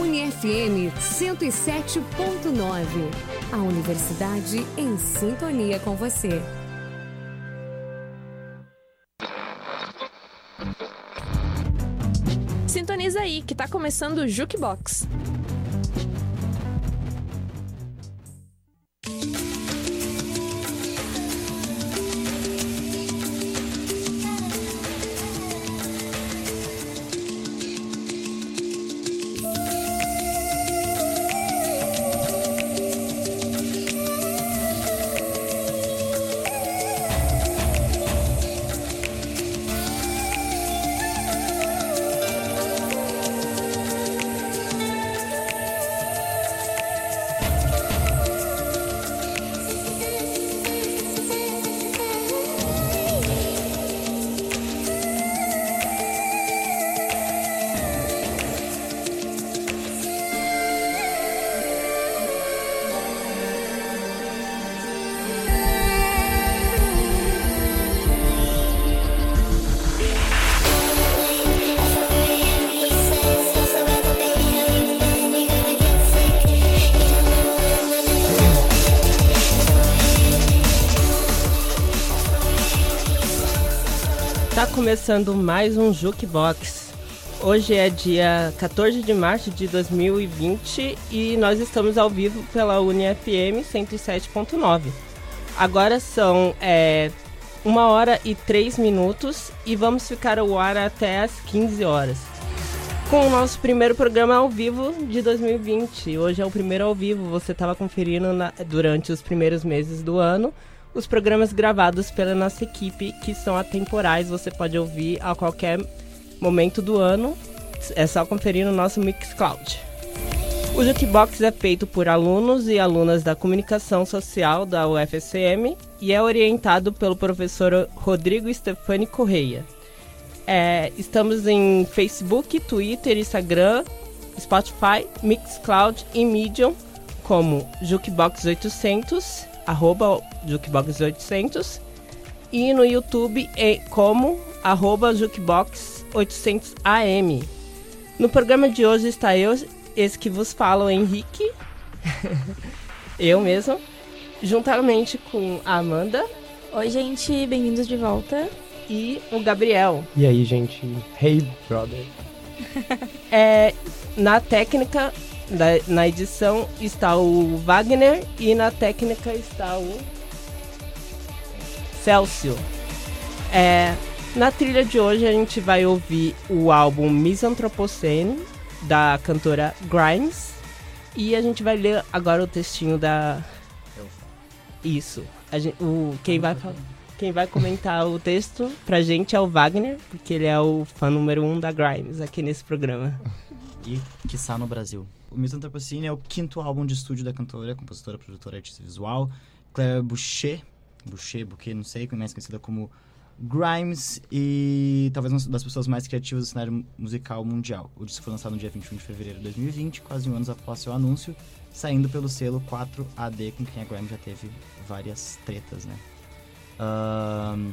UniFM 107.9. A universidade em sintonia com você. Sintoniza aí que tá começando o Jukebox. Começando mais um Jukebox. Hoje é dia 14 de março de 2020 e nós estamos ao vivo pela UniFM 107.9. Agora são é, uma hora e três minutos e vamos ficar ao ar até as 15 horas. Com o nosso primeiro programa ao vivo de 2020. Hoje é o primeiro ao vivo, você estava conferindo na- durante os primeiros meses do ano os programas gravados pela nossa equipe, que são atemporais, você pode ouvir a qualquer momento do ano. É só conferir no nosso Mixcloud. O Jukebox é feito por alunos e alunas da comunicação social da UFSM e é orientado pelo professor Rodrigo Stefani Correia. É, estamos em Facebook, Twitter, Instagram, Spotify, Mixcloud e Medium como Jukebox 800, arroba Jukebox 800 e no YouTube é como arroba Jukebox 800 AM. No programa de hoje está eu, esse que vos fala, o Henrique, eu mesmo, juntamente com a Amanda Oi, gente, bem-vindos de volta. e o Gabriel. E aí, gente? Hey, brother. É, na técnica, da- na edição, está o Wagner e na técnica está o Celso. É, na trilha de hoje a gente vai ouvir o álbum Misanthropocene, da cantora Grimes. E a gente vai ler agora o textinho da. Isso. A gen- o, quem, vai, quem vai comentar o texto pra gente é o Wagner, porque ele é o fã número um da Grimes aqui nesse programa. e quiçá no Brasil. O Misanthropocene é o quinto álbum de estúdio da cantora, compositora, produtora, artista visual, Claire Boucher, Boucher, Bouquet, não sei, mais conhecida como Grimes e talvez uma das pessoas mais criativas do cenário musical mundial. O disco foi lançado no dia 21 de fevereiro de 2020, quase um ano após seu anúncio, saindo pelo selo 4AD, com quem a Grimes já teve várias tretas, né? Ahn,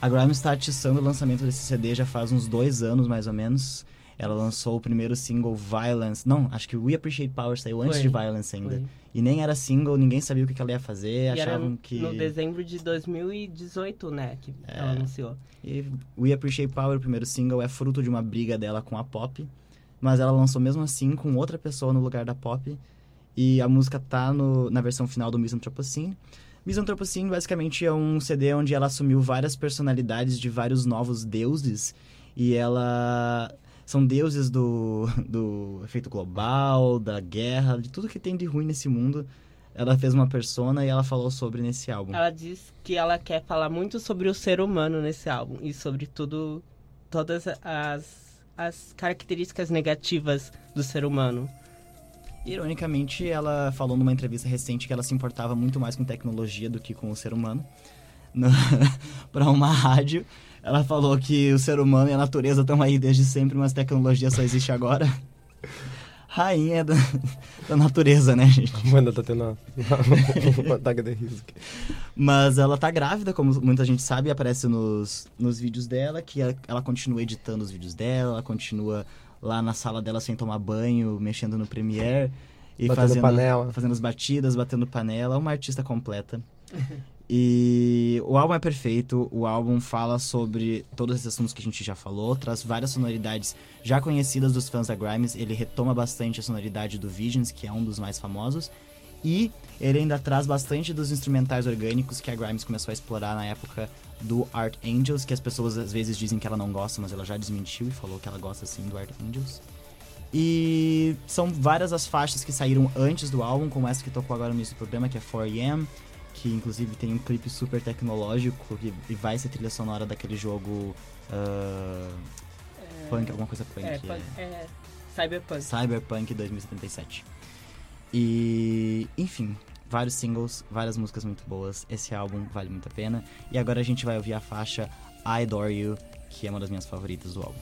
a Grimes está atiçando o lançamento desse CD já faz uns dois anos, mais ou menos. Ela lançou o primeiro single Violence. Não, acho que We Appreciate Power saiu antes Foi. de Violence ainda. Foi. E nem era single, ninguém sabia o que ela ia fazer, E achavam que. no dezembro de 2018, né? Que ela anunciou. E We Appreciate Power, o primeiro single, é fruto de uma briga dela com a Pop. Mas ela lançou mesmo assim com outra pessoa no lugar da Pop. E a música tá no, na versão final do Misanthropocene. Misanthropocene basicamente é um CD onde ela assumiu várias personalidades de vários novos deuses. E ela... São deuses do, do efeito global, da guerra, de tudo que tem de ruim nesse mundo. Ela fez uma persona e ela falou sobre nesse álbum. Ela diz que ela quer falar muito sobre o ser humano nesse álbum e sobre tudo, todas as, as características negativas do ser humano. Ironicamente, ela falou numa entrevista recente que ela se importava muito mais com tecnologia do que com o ser humano. para uma rádio, ela falou que o ser humano e a natureza estão aí desde sempre, mas tecnologia só existe agora. Rainha da, da natureza, né, gente? A Amanda tá tendo uma, um ataque de riso aqui. Mas ela tá grávida, como muita gente sabe, aparece nos, nos vídeos dela, que ela, ela continua editando os vídeos dela, ela continua lá na sala dela sem tomar banho, mexendo no Premiere. E Batendo fazendo, panela. fazendo as batidas, batendo panela. Uma artista completa. E o álbum é perfeito, o álbum fala sobre todos esses assuntos que a gente já falou, traz várias sonoridades já conhecidas dos fãs da Grimes, ele retoma bastante a sonoridade do Visions, que é um dos mais famosos, e ele ainda traz bastante dos instrumentais orgânicos que a Grimes começou a explorar na época do Art Angels, que as pessoas às vezes dizem que ela não gosta, mas ela já desmentiu e falou que ela gosta sim do Art Angels. E são várias as faixas que saíram antes do álbum, como essa que tocou agora no início do programa, que é 4am, que inclusive tem um clipe super tecnológico e, vai ser trilha sonora daquele jogo uh, punk, alguma coisa punk. É, é. punk- é Cyberpunk. Cyberpunk 2077. E, enfim, vários singles, várias músicas muito boas. Esse álbum vale muito a pena. E agora a gente vai ouvir a faixa I Adore You, que é uma das minhas favoritas do álbum.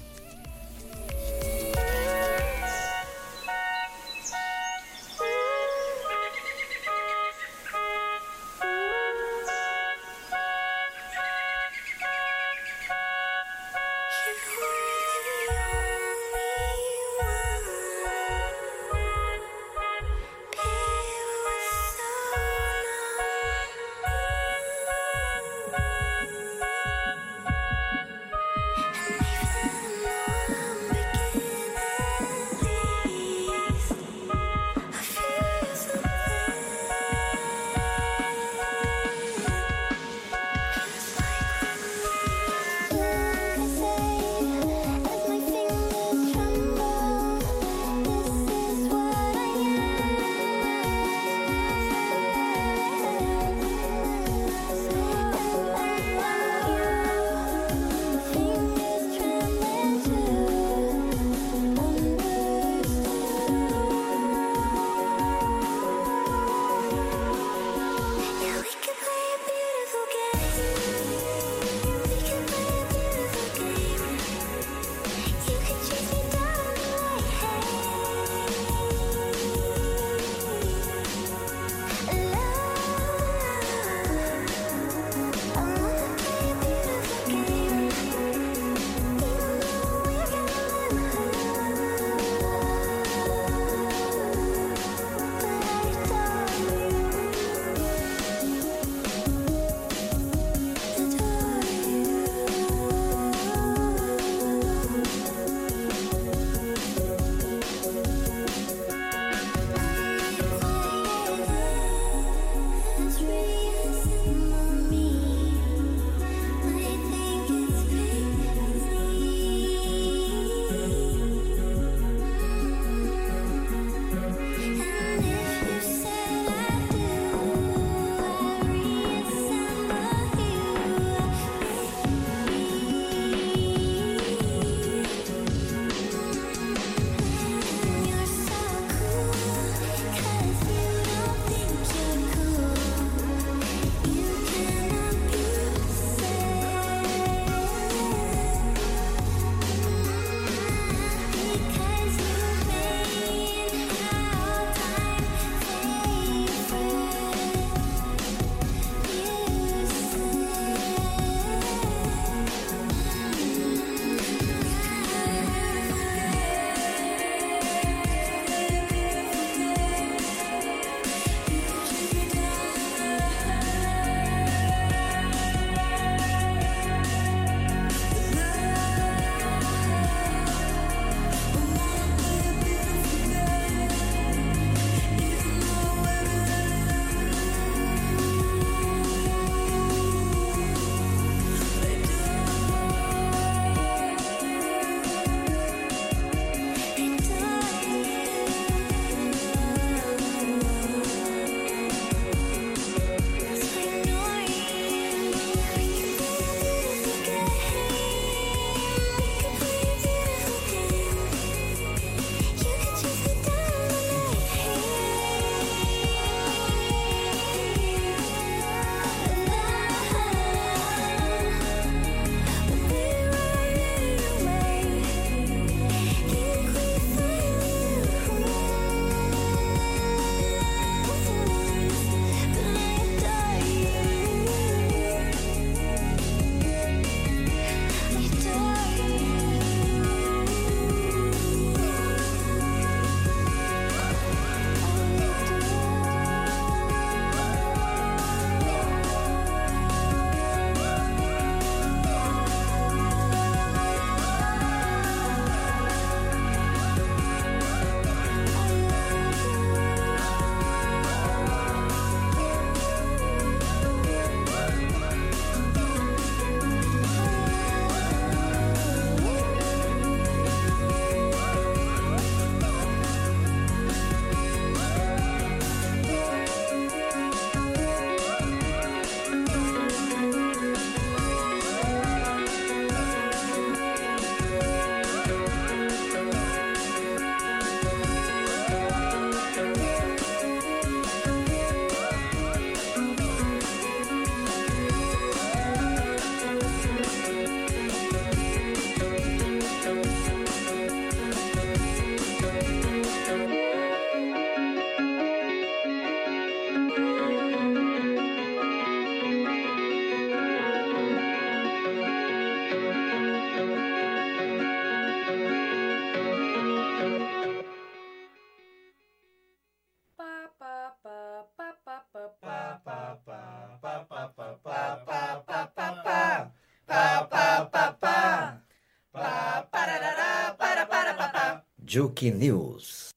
Juke News.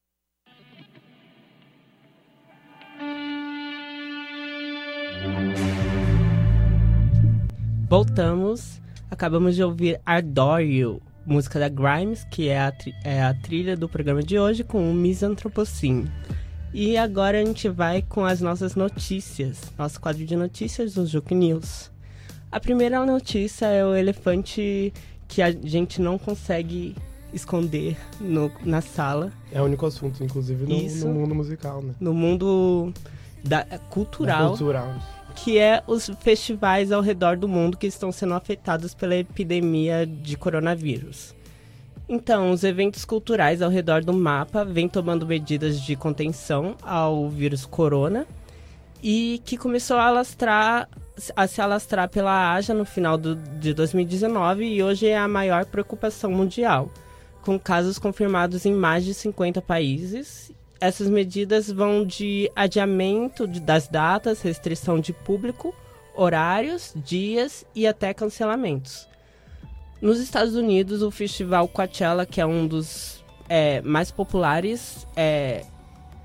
Voltamos. Acabamos de ouvir Adore You, música da Grimes, que é a, é a trilha do programa de hoje, com o Misanthropocene. E agora a gente vai com as nossas notícias, nosso quadro de notícias do Juke News. A primeira notícia é o elefante que a gente não consegue esconder no- na sala, É o único assunto, inclusive, no, Isso. no mundo musical, né? no mundo da, cultural. Cultural. que é os festivais ao redor do mundo que estão sendo afetados pela epidemia de coronavírus. Então, os eventos culturais ao redor do mapa vêm tomando medidas de contenção ao vírus corona e que começou a alastrar a se alastrar pela Ásia no final do, de 2019 e hoje é a maior preocupação mundial, com casos confirmados em mais de 50 países essas medidas vão de adiamento das datas, restrição de público, horários, dias e até cancelamentos. Nos Estados Unidos, o festival Coachella, que é um dos é, mais populares, é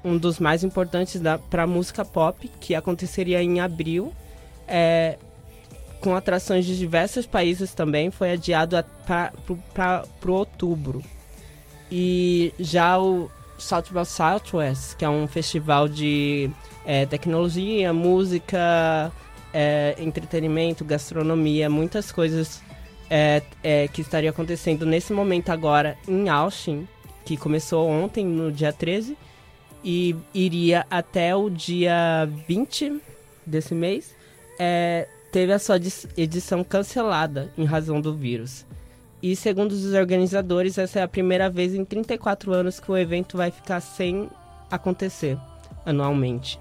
um dos mais importantes para a música pop, que aconteceria em abril, é, com atrações de diversos países também, foi adiado para outubro. E já o South by Southwest, que é um festival de é, tecnologia, música, é, entretenimento, gastronomia, muitas coisas é, é, que estaria acontecendo nesse momento agora em Austin, que começou ontem, no dia 13, e iria até o dia 20 desse mês, é, teve a sua edi- edição cancelada em razão do vírus. E segundo os organizadores, essa é a primeira vez em 34 anos que o evento vai ficar sem acontecer anualmente.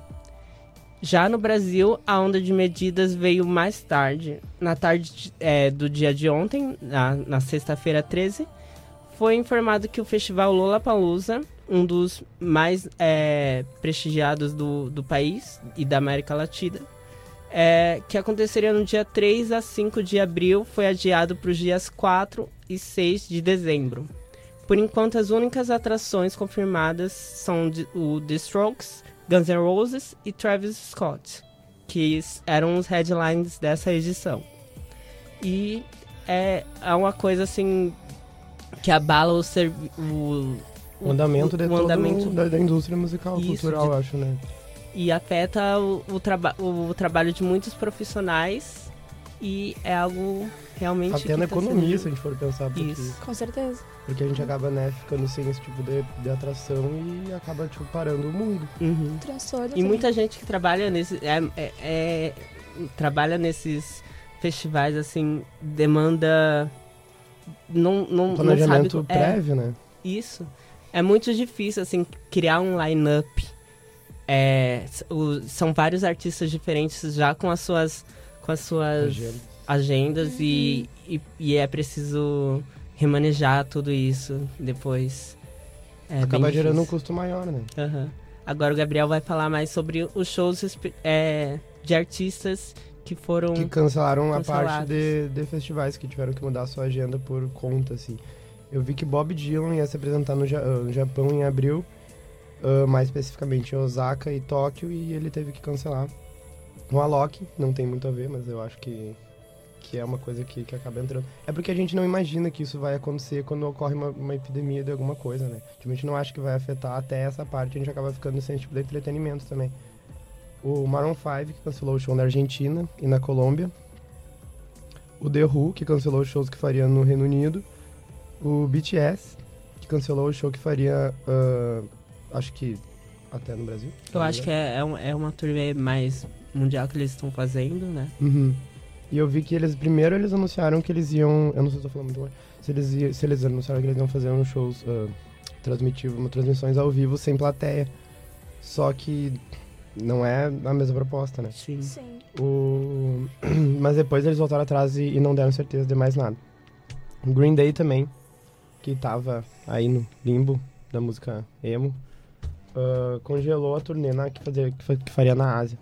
Já no Brasil, a onda de medidas veio mais tarde. Na tarde de- é, do dia de ontem, na, na sexta-feira 13, foi informado que o festival Lollapalooza, um dos mais é, prestigiados do, do país e da América Latina, é, que aconteceria no dia 3 a 5 de abril, foi adiado para os dias 4 e 6 de dezembro. Por enquanto, as únicas atrações confirmadas são o The Strokes, Guns N' Roses e Travis Scott, que eram os headlines dessa edição. E é, é uma coisa assim que abala o, o, O andamento, de o andamento da, indústria musical, Isso, cultural, de- eu acho, né? E afeta o, o, traba o trabalho de muitos profissionais e é algo realmente Até na tá sendo- economia, se a gente for pensar, porque, Isso. Com certeza. porque a gente acaba, né, ficando sem esse tipo de, de atração e acaba, tipo, parando o mundo. Uhum. Transtorno. E também. muita gente que trabalha nesse é, é- é- trabalha nesses festivais assim demanda não não, não Planejamento sabe é, prévio, né? isso é muito difícil assim criar um line-up é, o- são vários artistas diferentes já com as suas com as suas Agenda. agendas e, e, e é preciso remanejar tudo isso depois é acaba gerando um custo maior, né? Aham. Agora o Gabriel vai falar mais sobre os shows é, de artistas que foram. Que cancelaram a parte de, de festivais, que tiveram que mudar a sua agenda por conta, assim. Eu vi que Bob Dylan ia se apresentar no, Ja- no Japão em abril, ah, mais especificamente Osaka e Tóquio, e ele teve que cancelar. O Alok, não tem muito a ver, mas eu acho que, que é uma coisa que, que acaba entrando. É porque a gente não imagina que isso vai acontecer quando ocorre uma, uma epidemia de alguma coisa, né? Tipo, a gente não acha que vai afetar até essa parte, a gente acaba ficando sem esse tipo de entretenimento também. O Maroon 5, que cancelou o show na Argentina e na Colômbia. O The Who, que cancelou os shows que faria no Reino Unido. O BTS, que cancelou o show que faria, ah, acho que até no Brasil. Eu acho que é, é, um- é uma turnê mais mundial que eles estão fazendo, né? Uhum. E eu vi que eles, primeiro eles anunciaram que eles iam, eu não sei se eu tô falando muito se eles, se eles anunciaram que eles iam fazer uns shows, uh, transmitivos, transmissões ao vivo sem plateia. Só que não é a mesma proposta, né? Sim. Sim. O... Mas depois eles voltaram atrás e, e não deram certeza de mais nada. O Green Day também, que tava aí no limbo da música emo, ah, congelou a turnê na, que, fazia, que, que faria na Ásia.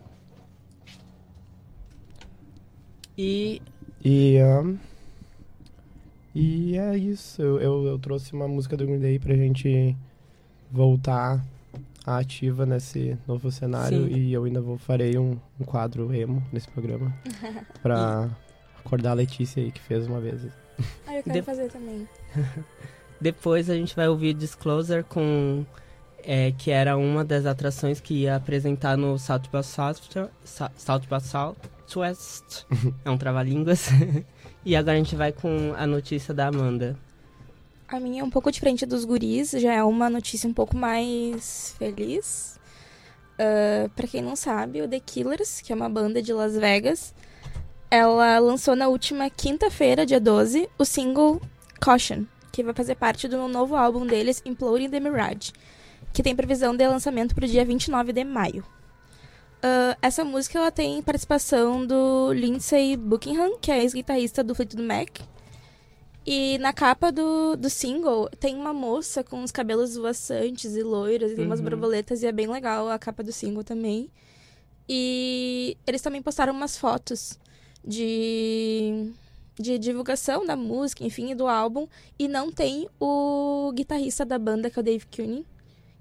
E E, ahn, E é isso. Eu, eu, eu trouxe uma música do Green Day pra gente voltar à ativa nesse novo cenário. Sim. E eu ainda vou farei um, um quadro emo nesse programa. pra acordar a Letícia aí, que fez uma vez. Ah, eu quero De- fazer também. Depois a gente vai ouvir Disclosure com. É, que era uma das atrações que ia apresentar no South by South, Sa- South by Southwest. é um trava-línguas. e agora a gente vai com a notícia da Amanda. A minha é um pouco diferente dos guris, já é uma notícia um pouco mais feliz. Ah, pra quem não sabe, o The Killers, que é uma banda de Las Vegas, ela lançou na última quinta-feira, dia 12, o single Caution, que vai fazer parte do novo álbum deles, Imploding the Mirage, que tem previsão de lançamento pro dia 29 de maio. Ah, essa música ela tem participação do Lindsey Buckingham, que é ex-guitarrista do Fleetwood Mac, e na capa do, do single tem uma moça com os cabelos voaçantes e loiros e tem umas Uhum. borboletas e é bem legal a capa do single também. E eles também postaram umas fotos de, de divulgação da música, enfim, do álbum. E não tem o guitarrista da banda, que é o Dave Cunin,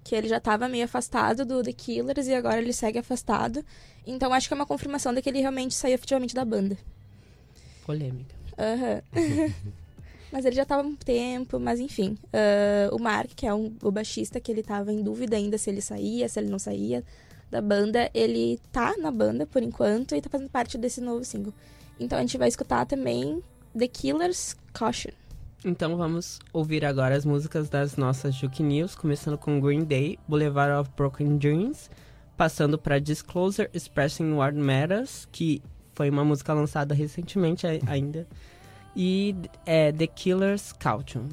que ele já estava meio afastado do The Killers e agora ele segue afastado. Então acho que é uma confirmação de que ele realmente saiu efetivamente da banda. Polêmica. Aham. mas ele já tava há um tempo, mas enfim. Ah, o Mark, que é um- o baixista, que ele tava em dúvida ainda se ele saía, se ele não saía da banda, ele tá na banda por enquanto e tá fazendo parte desse novo single. Então a gente vai escutar também The Killers Caution. Então vamos ouvir agora as músicas das nossas Juke News, começando com Green Day, Boulevard of Broken Dreams, passando para Disclosure, Expressing What Matters, que foi uma música lançada recentemente ai- ainda, e é, The Killers Caution.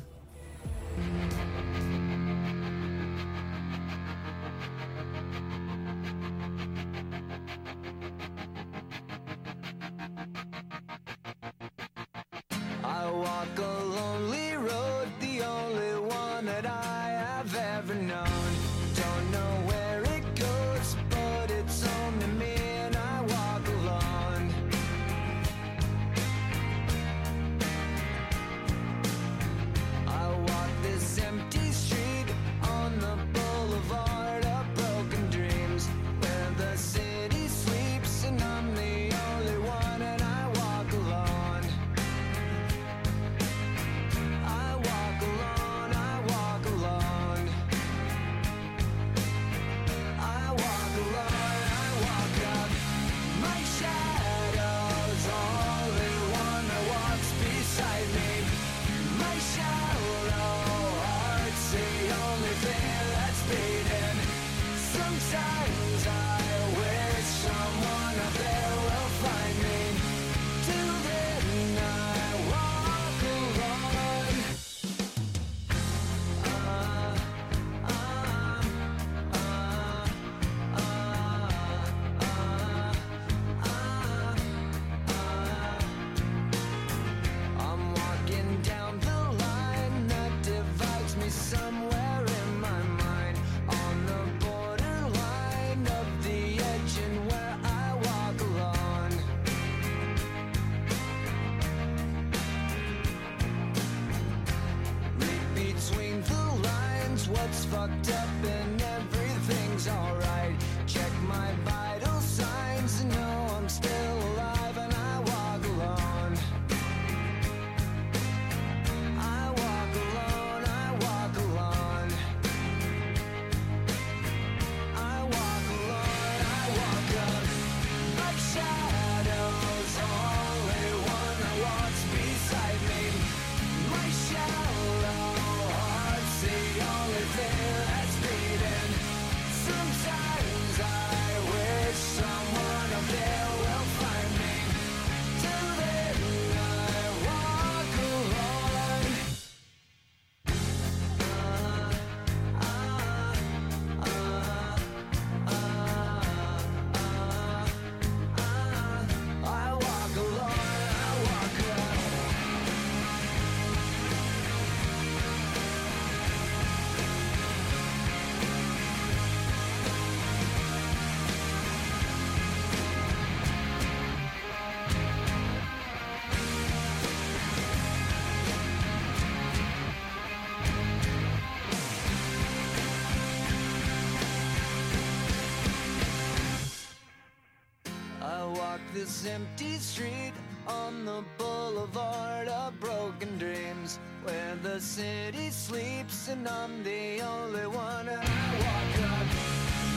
City sleeps and I'm the only one. And I walk up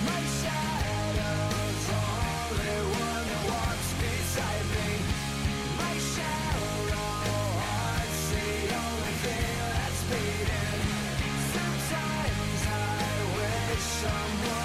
my shadow's only one that walks beside me. My shallow heart's the only thing that's beating. Sometimes I wish someone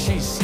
she's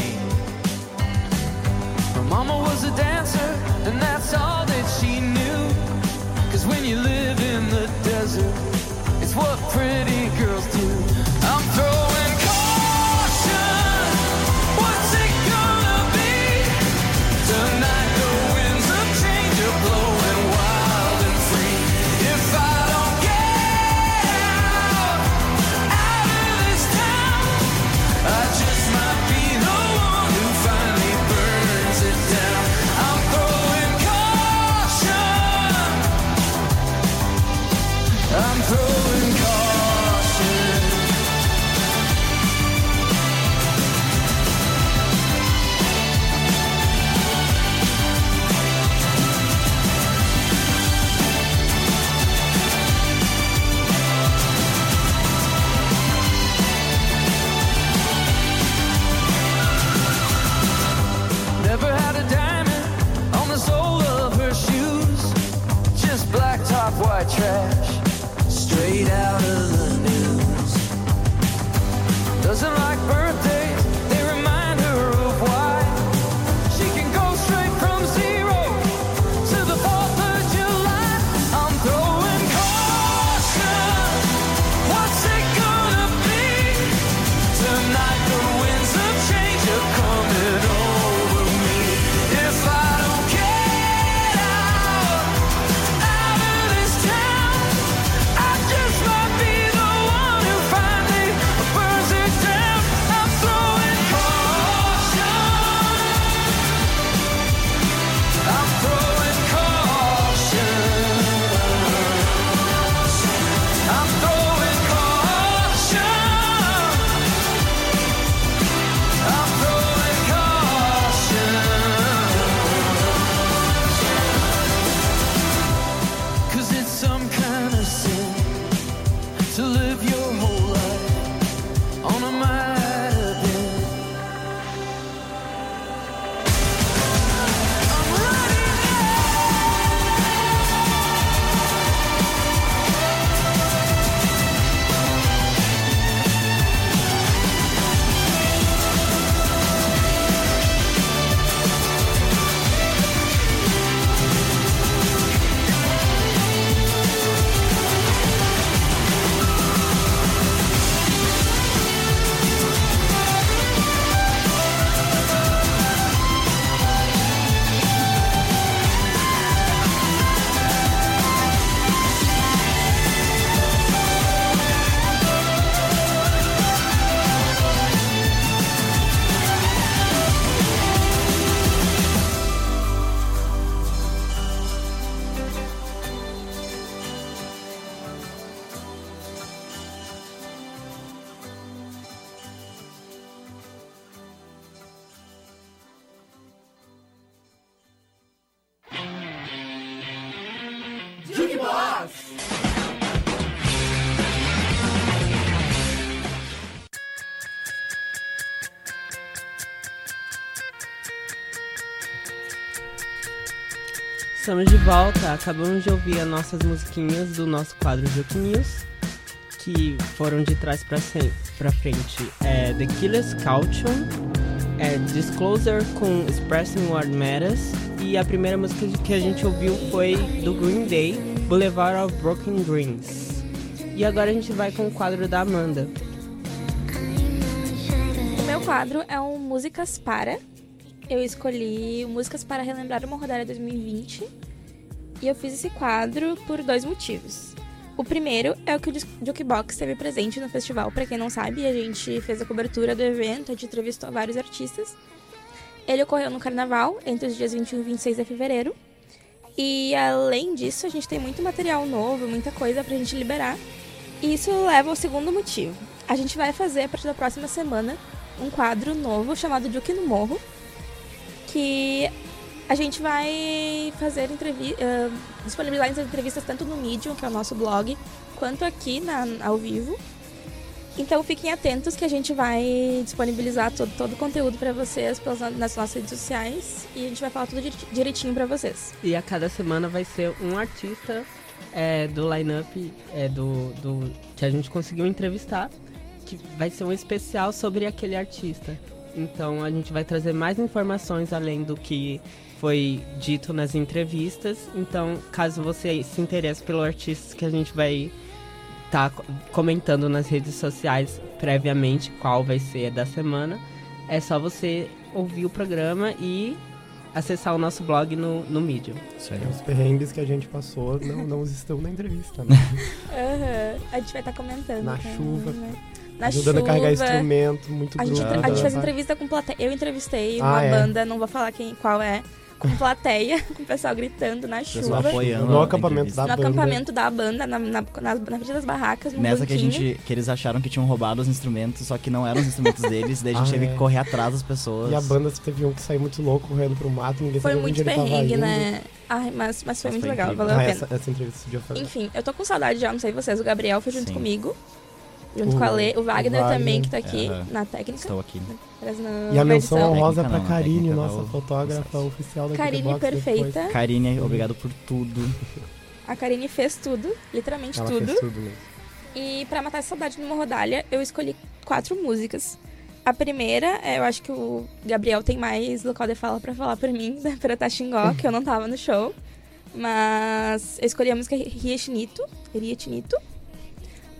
volta, acabamos de ouvir as nossas musiquinhas do nosso quadro Juke News, que foram de trás pra frente. É The Killer's Caution, é Disclosure com Expressing What Matters, e a primeira música que a gente ouviu foi do Green Day, Boulevard of Broken Dreams. E agora a gente vai com o quadro da Amanda. O meu quadro é um Músicas Para. Eu escolhi músicas para relembrar o Morrodária 2020. E eu fiz esse quadro por dois motivos. O primeiro é o que o Jukebox esteve presente no festival. Pra quem não sabe, a gente fez a cobertura do evento, a gente entrevistou vários artistas. Ele ocorreu no carnaval, entre os dias 21 e 26 de fevereiro. E além disso, a gente tem muito material novo, muita coisa pra gente liberar. E isso leva ao segundo motivo. A gente vai fazer, a partir da próxima semana, um quadro novo chamado Duke no Morro, que a gente vai fazer entrevi ah, disponibilizar as entrevistas tanto no Medium, que é o nosso blog, quanto aqui na, ao vivo. Então fiquem atentos que a gente vai disponibilizar todo, todo o conteúdo para vocês pelas, nas nossas redes sociais e a gente vai falar tudo direitinho para vocês. E a cada semana vai ser um artista é, do line-up é, do, do, que a gente conseguiu entrevistar. que vai ser um especial sobre aquele artista. Então a gente vai trazer mais informações além do que foi dito nas entrevistas. Então, caso você se interesse pelo artista que a gente vai estar comentando nas redes sociais previamente qual vai ser da semana, é só você ouvir o programa e acessar o nosso blog no, no Medium. Aí. Os perrengues que a gente passou não, não estão na entrevista, né? Aham. A gente vai estar comentando. Na também, chuva. né? Na Ajudando chuva. a carregar instrumento, muito A gente, a gente fez né? entrevista com plateia. Eu entrevistei Ah, uma é. banda, não vou falar quem, qual é, com plateia, com o pessoal gritando na Pessoal chuva. apoiando. No a acampamento da No banda. acampamento da banda, na, na, na, na frente das barracas, no Nessa que a banquinho. gente. que eles acharam que tinham roubado os instrumentos, só que não eram os instrumentos deles, daí a gente Ah, teve é. que correr atrás das pessoas. E a banda teve um que saiu muito louco, correndo pro mato, ninguém Foi sabia muito onde ele tava perrengue, né? Ai, mas, mas foi Mas muito foi legal, incrível. valeu a Ah, pena. essa, essa entrevista esse dia foi Enfim, eu tô com saudade já, não sei vocês. O Gabriel foi junto Sim. comigo. Junto O- com a Lê. O Wagner, o Wagner. também, que tá aqui na técnica. Estou aqui. Na, E a menção honrosa não, Karine, nossa fotógrafa oficial da Karine perfeita. depois. Karine, obrigado por tudo. A Karine fez tudo, literalmente Ela tudo. fez tudo mesmo. E pra matar essa saudade numa rodalha, eu escolhi quatro músicas. A primeira, é, eu acho que o Gabriel tem mais local de fala pra falar por mim, da Pirata Xingó, que eu não tava no show. Mas eu escolhi a música Riechinito, Riechinito.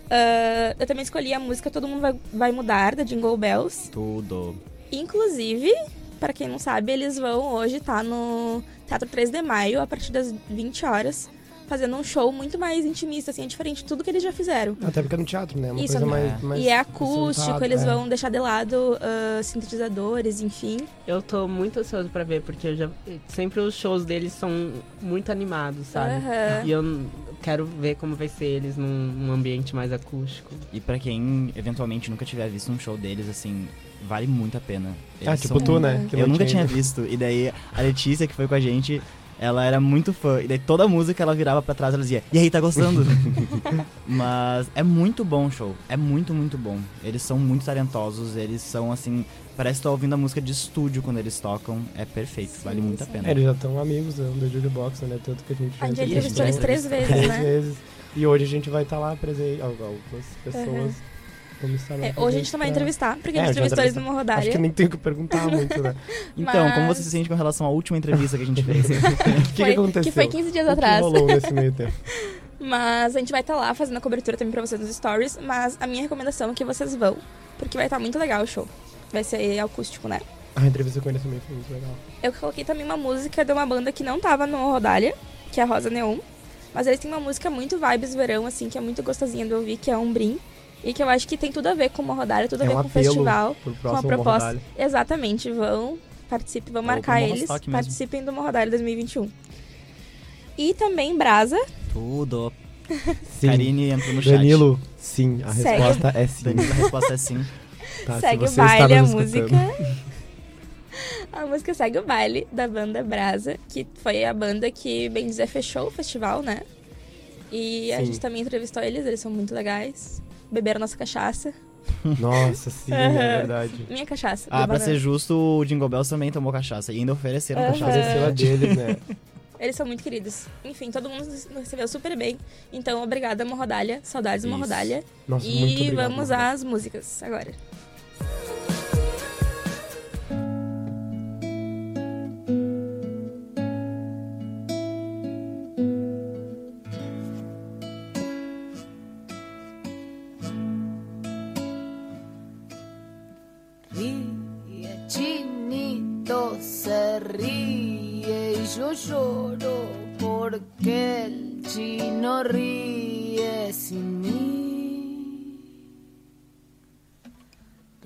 Ah, eu também escolhi a música Todo Mundo Vai, Vai Mudar, da Jingle Bells. Tudo. Inclusive, pra quem não sabe, eles vão hoje estar no Teatro 3 de Maio, a partir das 20 horas, fazendo um show muito mais intimista, assim, é diferente de tudo que eles já fizeram. Até porque é no teatro, né? Uma Isso, coisa é- mais, mais e é acústico, eles é. vão deixar de lado ah, sintetizadores, enfim. Eu tô muito ansioso pra ver, porque eu já, sempre os shows deles são muito animados, sabe? Aham. E eu quero ver como vai ser eles num, num ambiente mais acústico. E pra quem eventualmente nunca tiver visto um show deles, assim, vale muito a pena. Ah, Eles tipo são- tu, né? que Eu nunca tinha visto. E daí a Letícia, que foi com a gente, ela era muito fã. E daí toda música ela virava pra trás e ela dizia, e aí, tá gostando? Mas é muito bom o show. É muito, muito bom. Eles são muito talentosos, eles são assim. Parece que tá ouvindo a música de estúdio quando eles tocam. É perfeito, Sim, vale muito a sim. pena. É, eles já estão amigos do do Jukebox, né? Tanto que a gente já A entrevistou a eles três vezes, três né? vezes. E hoje a gente vai estar lá presente. Algumas pessoas Aham. Vão estar lá É, hoje a gente não vai entrevistar, porque É, a gente já entrevistou eles numa Acho rodalha. que nem tenho que perguntar muito, né? Então, Mas- como você se sente com relação à última entrevista que a gente fez? O que, que aconteceu? que foi 15 dias O que atrás. rolou nesse meio tempo? Mas a gente vai estar lá fazendo a cobertura também pra vocês nos stories. Mas a minha recomendação é que vocês vão, porque vai estar muito legal o show. Vai ser acústico, né? A entrevista com ele também foi muito legal. Eu coloquei também uma música de uma banda que não tava no Rodalha, que é a Rosa Neon. Mas eles têm uma música muito vibes verão, assim, que é muito gostosinha de ouvir, que é um brim. E que eu acho que tem tudo a ver com uma rodalha, tudo a é ver um com o festival. pro Com a proposta. Exatamente, vão, participem, vão marcar eles, participem do Morrodalha 2021. E também Brasa, Tudo. Sim. Karine entrou no chat. Danilo, sim. A Segue. resposta é sim. Danilo, a resposta é sim. Tá, se segue o baile, a música. A música segue o baile da banda Brasa, que foi a banda que, bem dizer, fechou o festival, né? E a Sim. gente também entrevistou eles, eles são muito legais. Beberam nossa cachaça. Nossa, sim, é verdade. Minha cachaça. Ah, pra ser justo, o Jingle Bells também tomou cachaça. E ainda ofereceram Aham. cachaça. Fazer a deles, né? Eles são muito queridos. Enfim, todo mundo nos recebeu super bem. Então, obrigada, Morrodalha. Saudades, Isso. Morrodalha. Nossa, muito E obrigado. vamos às músicas agora. Lloro porque el chino ríe sin mí.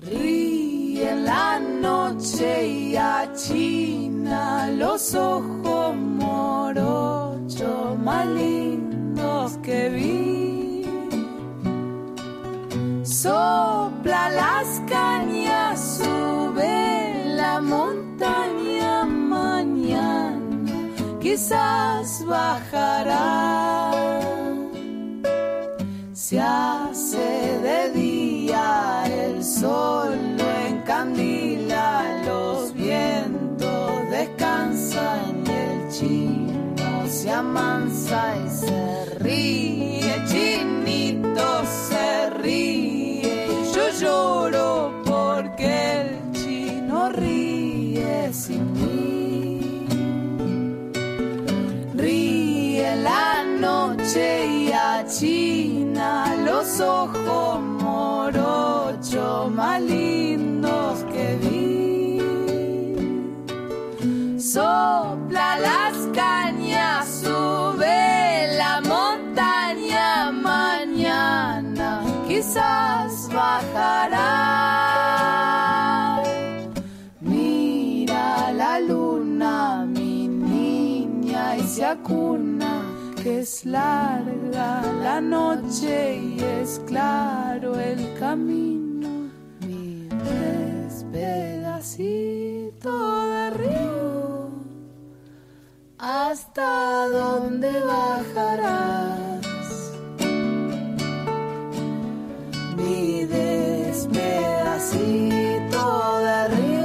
Ríe la noche y achina los ojos morochos más lindos que vi. Sopla las cañas, sube la montaña quizás bajará. Se hace de día, el sol lo encandila, los vientos descansan el chino se amansa y se ríe, chinito se ríe, y yo los ojos morochos más lindos que vi. Sopla las cañas, sube la montaña, mañana quizás bajará. Mira la luna, mi niña, y se acuna, que es larga la noche y es claro el camino. Mi pedacito de río, hasta dónde bajarás. Mi despedacito de río.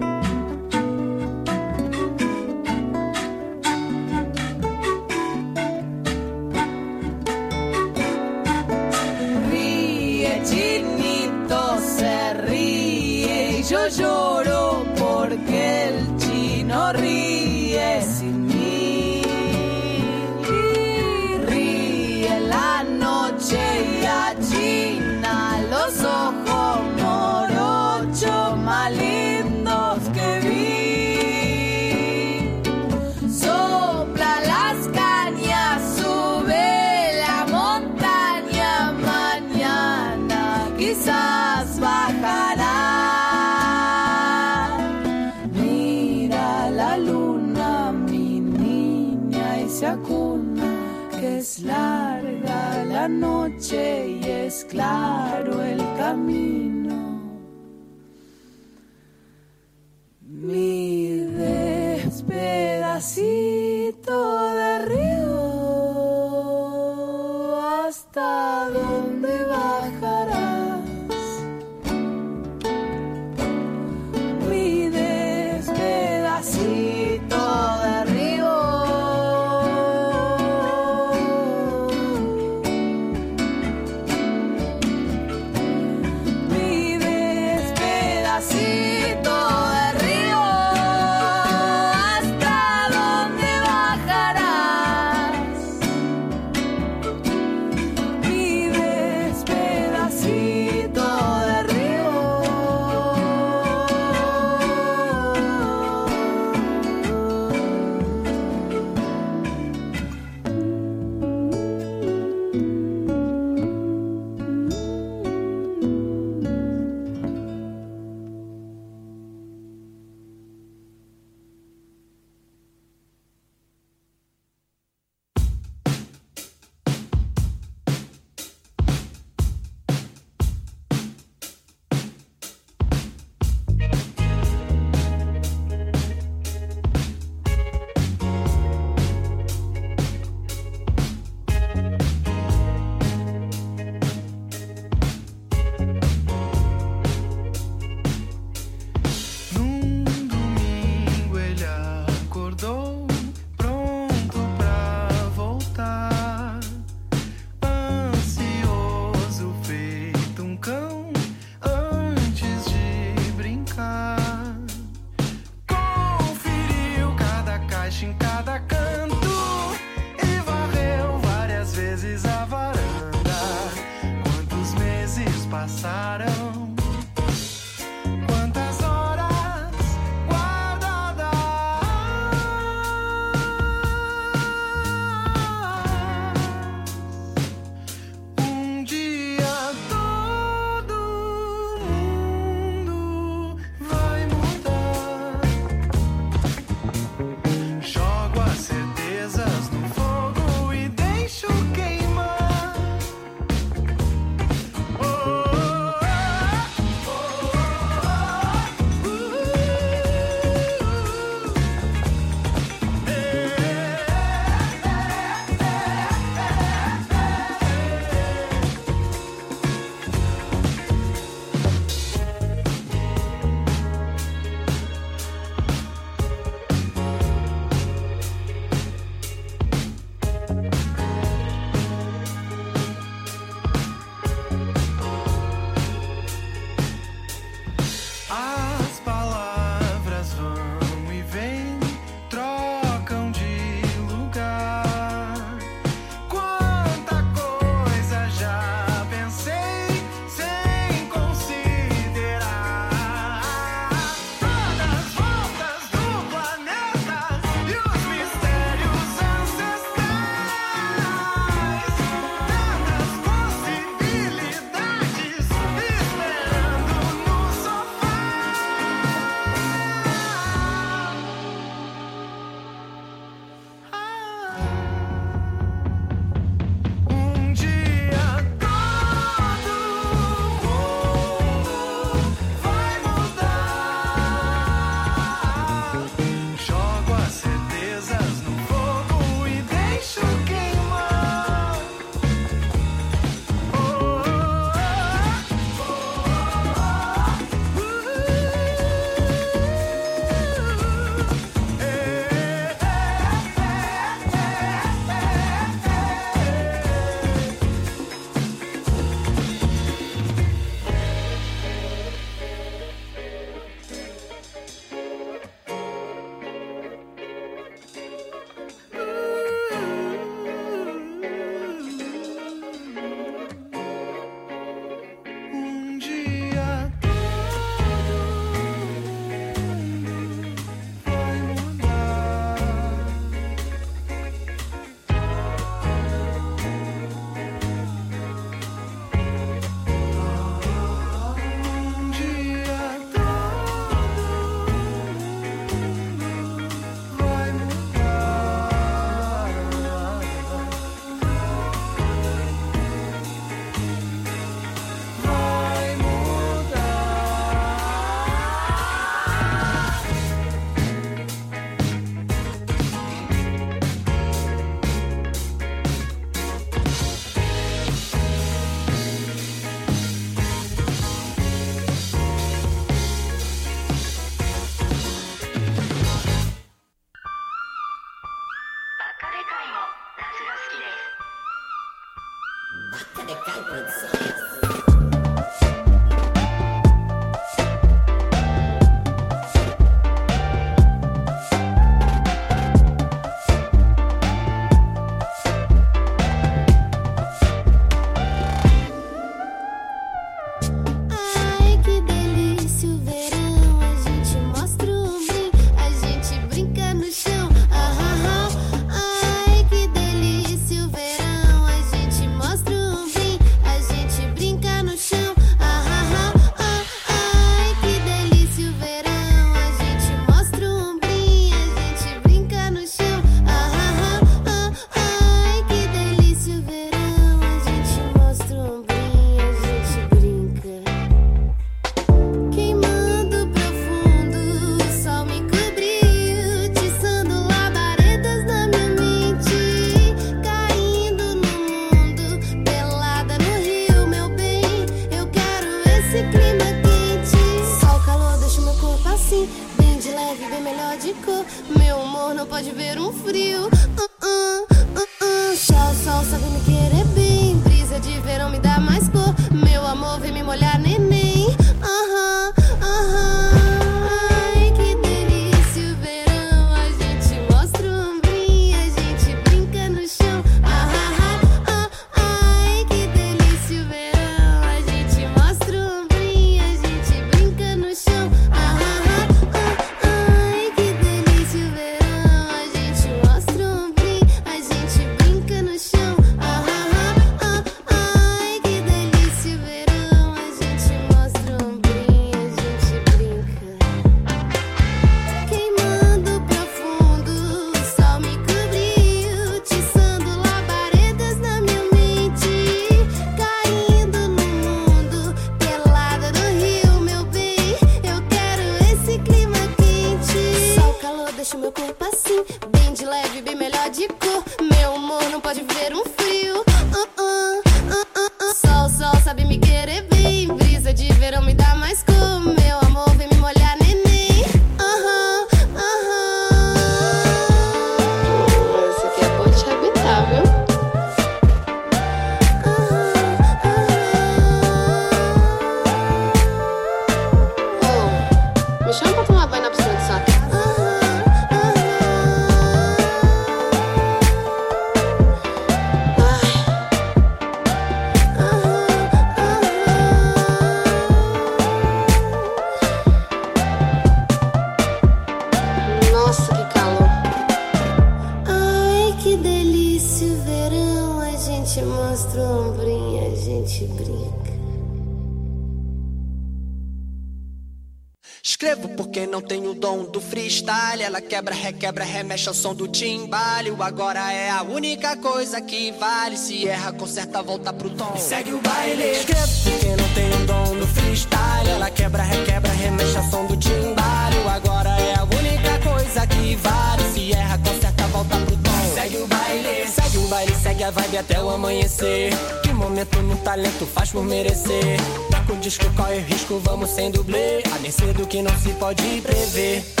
Do freestyle. Ela quebra, requebra, remexe ao som do timbalho. Agora é a única coisa que vale. Se erra, conserta, volta pro tom. Segue o baile. Escrevo porque não tenho o dom do freestyle. Ela quebra, requebra, remexe ao som do timbalho. Agora é a única coisa que vale. Se erra, conserta, volta pro tom. Segue o baile. Segue o baile, segue a vibe até o amanhecer. Que momento no talento faz por merecer. Toca o disco, corre risco, vamos sem dublê. A mercê do que não se pode prever.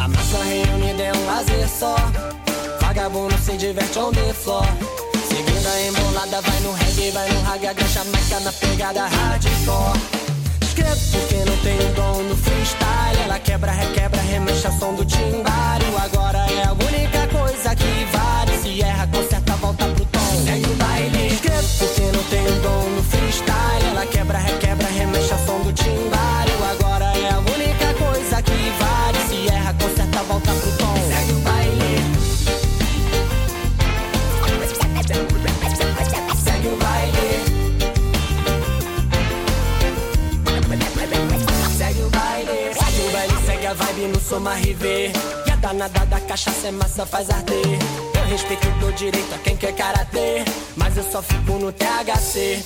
A massa reunida é um lazer só. Vagabundo se diverte on the floor. Seguindo a embolada, vai no reggae, vai no raga, marca na pegada hardcore. Escrevo porque não tenho dom no freestyle. Ela quebra, requebra, remexe a som do timbário. Agora é a única coisa que vale. Se erra, conserta, volta pro tom. Segue o baile. Escrevo porque não tenho dom no A danada da cachaça é massa, faz arder. Eu respeito dou direito a quem quer karatê. Mas eu só fico no THC.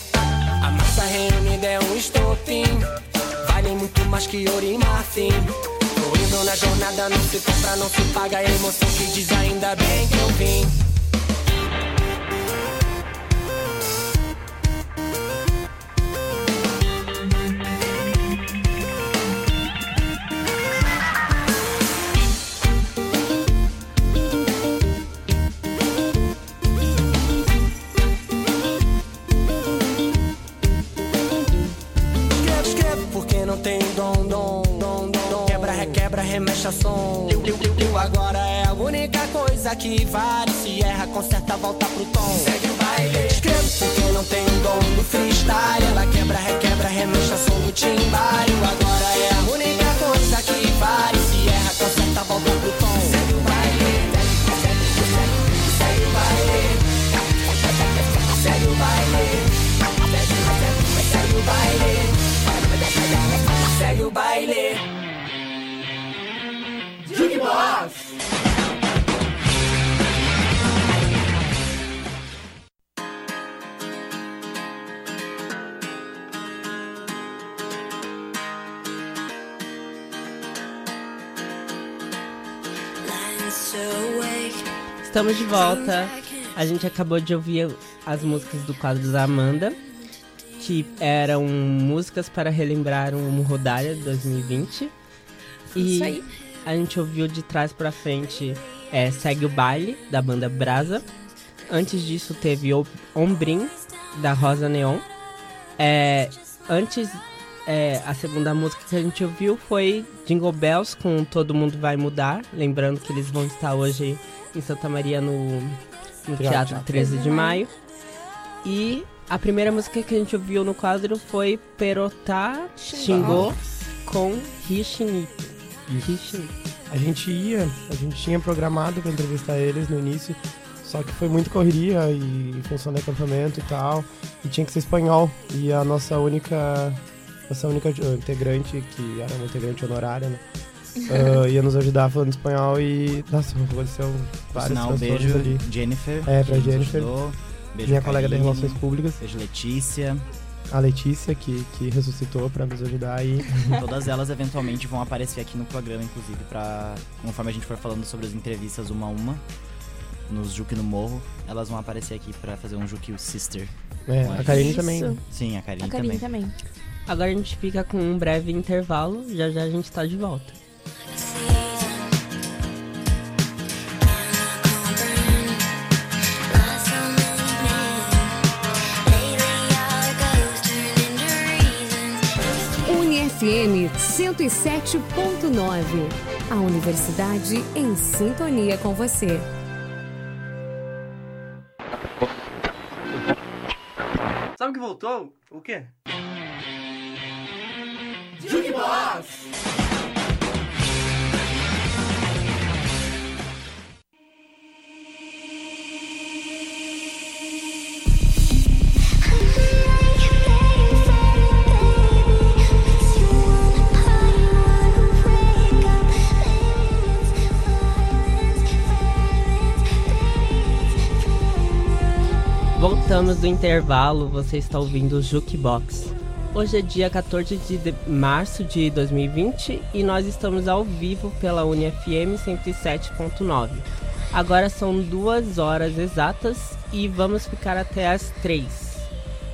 A massa reunida é um estopim. Vale muito mais que ouro e marfim. Tô indo na jornada, não se compra, não se paga. É emoção que diz ainda bem que eu vim. Que vale. Se erra, conserta, volta pro tom. Segue o baile. Escrevo porque não tem dom do freestyle. Ela quebra, requebra, remexe a som do timbalho. Estamos de volta. A gente acabou de ouvir as músicas do quadro da Amanda, que eram músicas para relembrar um Rodália de 2020. E Isso aí. a gente ouviu de trás pra frente é, Segue o Baile, da banda Brasa. Antes disso teve O- Ombrim, da Rosa Neon. É, antes, é, a segunda música que a gente ouviu foi Jingle Bells com Todo Mundo Vai Mudar. Lembrando que eles vão estar hoje em Santa Maria no, no Teatro 13 de Maio. E a primeira música que a gente ouviu no quadro foi Perotá Xingô com. Rishinito. A gente ia, a gente tinha programado pra entrevistar eles no início, só que foi muito correria e função de acampamento e tal, e tinha que ser espanhol. E a nossa única, nossa única eh, integrante, que era uma integrante honorária, né? Ah, ia nos ajudar falando espanhol e, nossa, aconteceu vários sinal, um beijo, ali. Jennifer. É, pra Jennifer. ajudou. Beijo, Minha colega de Karine. Relações Públicas, Beijo, Letícia. a Letícia, que, que ressuscitou pra nos ajudar e Todas elas eventualmente vão aparecer aqui no programa, inclusive, pra. Conforme a gente for falando sobre as entrevistas uma a uma, nos Juque no Morro, elas vão aparecer aqui pra fazer um Juque Sister. é, a Karine Isso. também. Sim, a Karine, A Karine também. também. Agora a gente fica com um breve intervalo, já já a gente tá de volta. UniFM 107.9. A universidade em sintonia com você. Sabe o que voltou? O quê? Voltamos do intervalo, você está ouvindo o Jukebox. Hoje é dia 14 de março de 2020 e nós estamos ao vivo pela UniFM 107.9. Agora são duas horas exatas e vamos ficar até as três.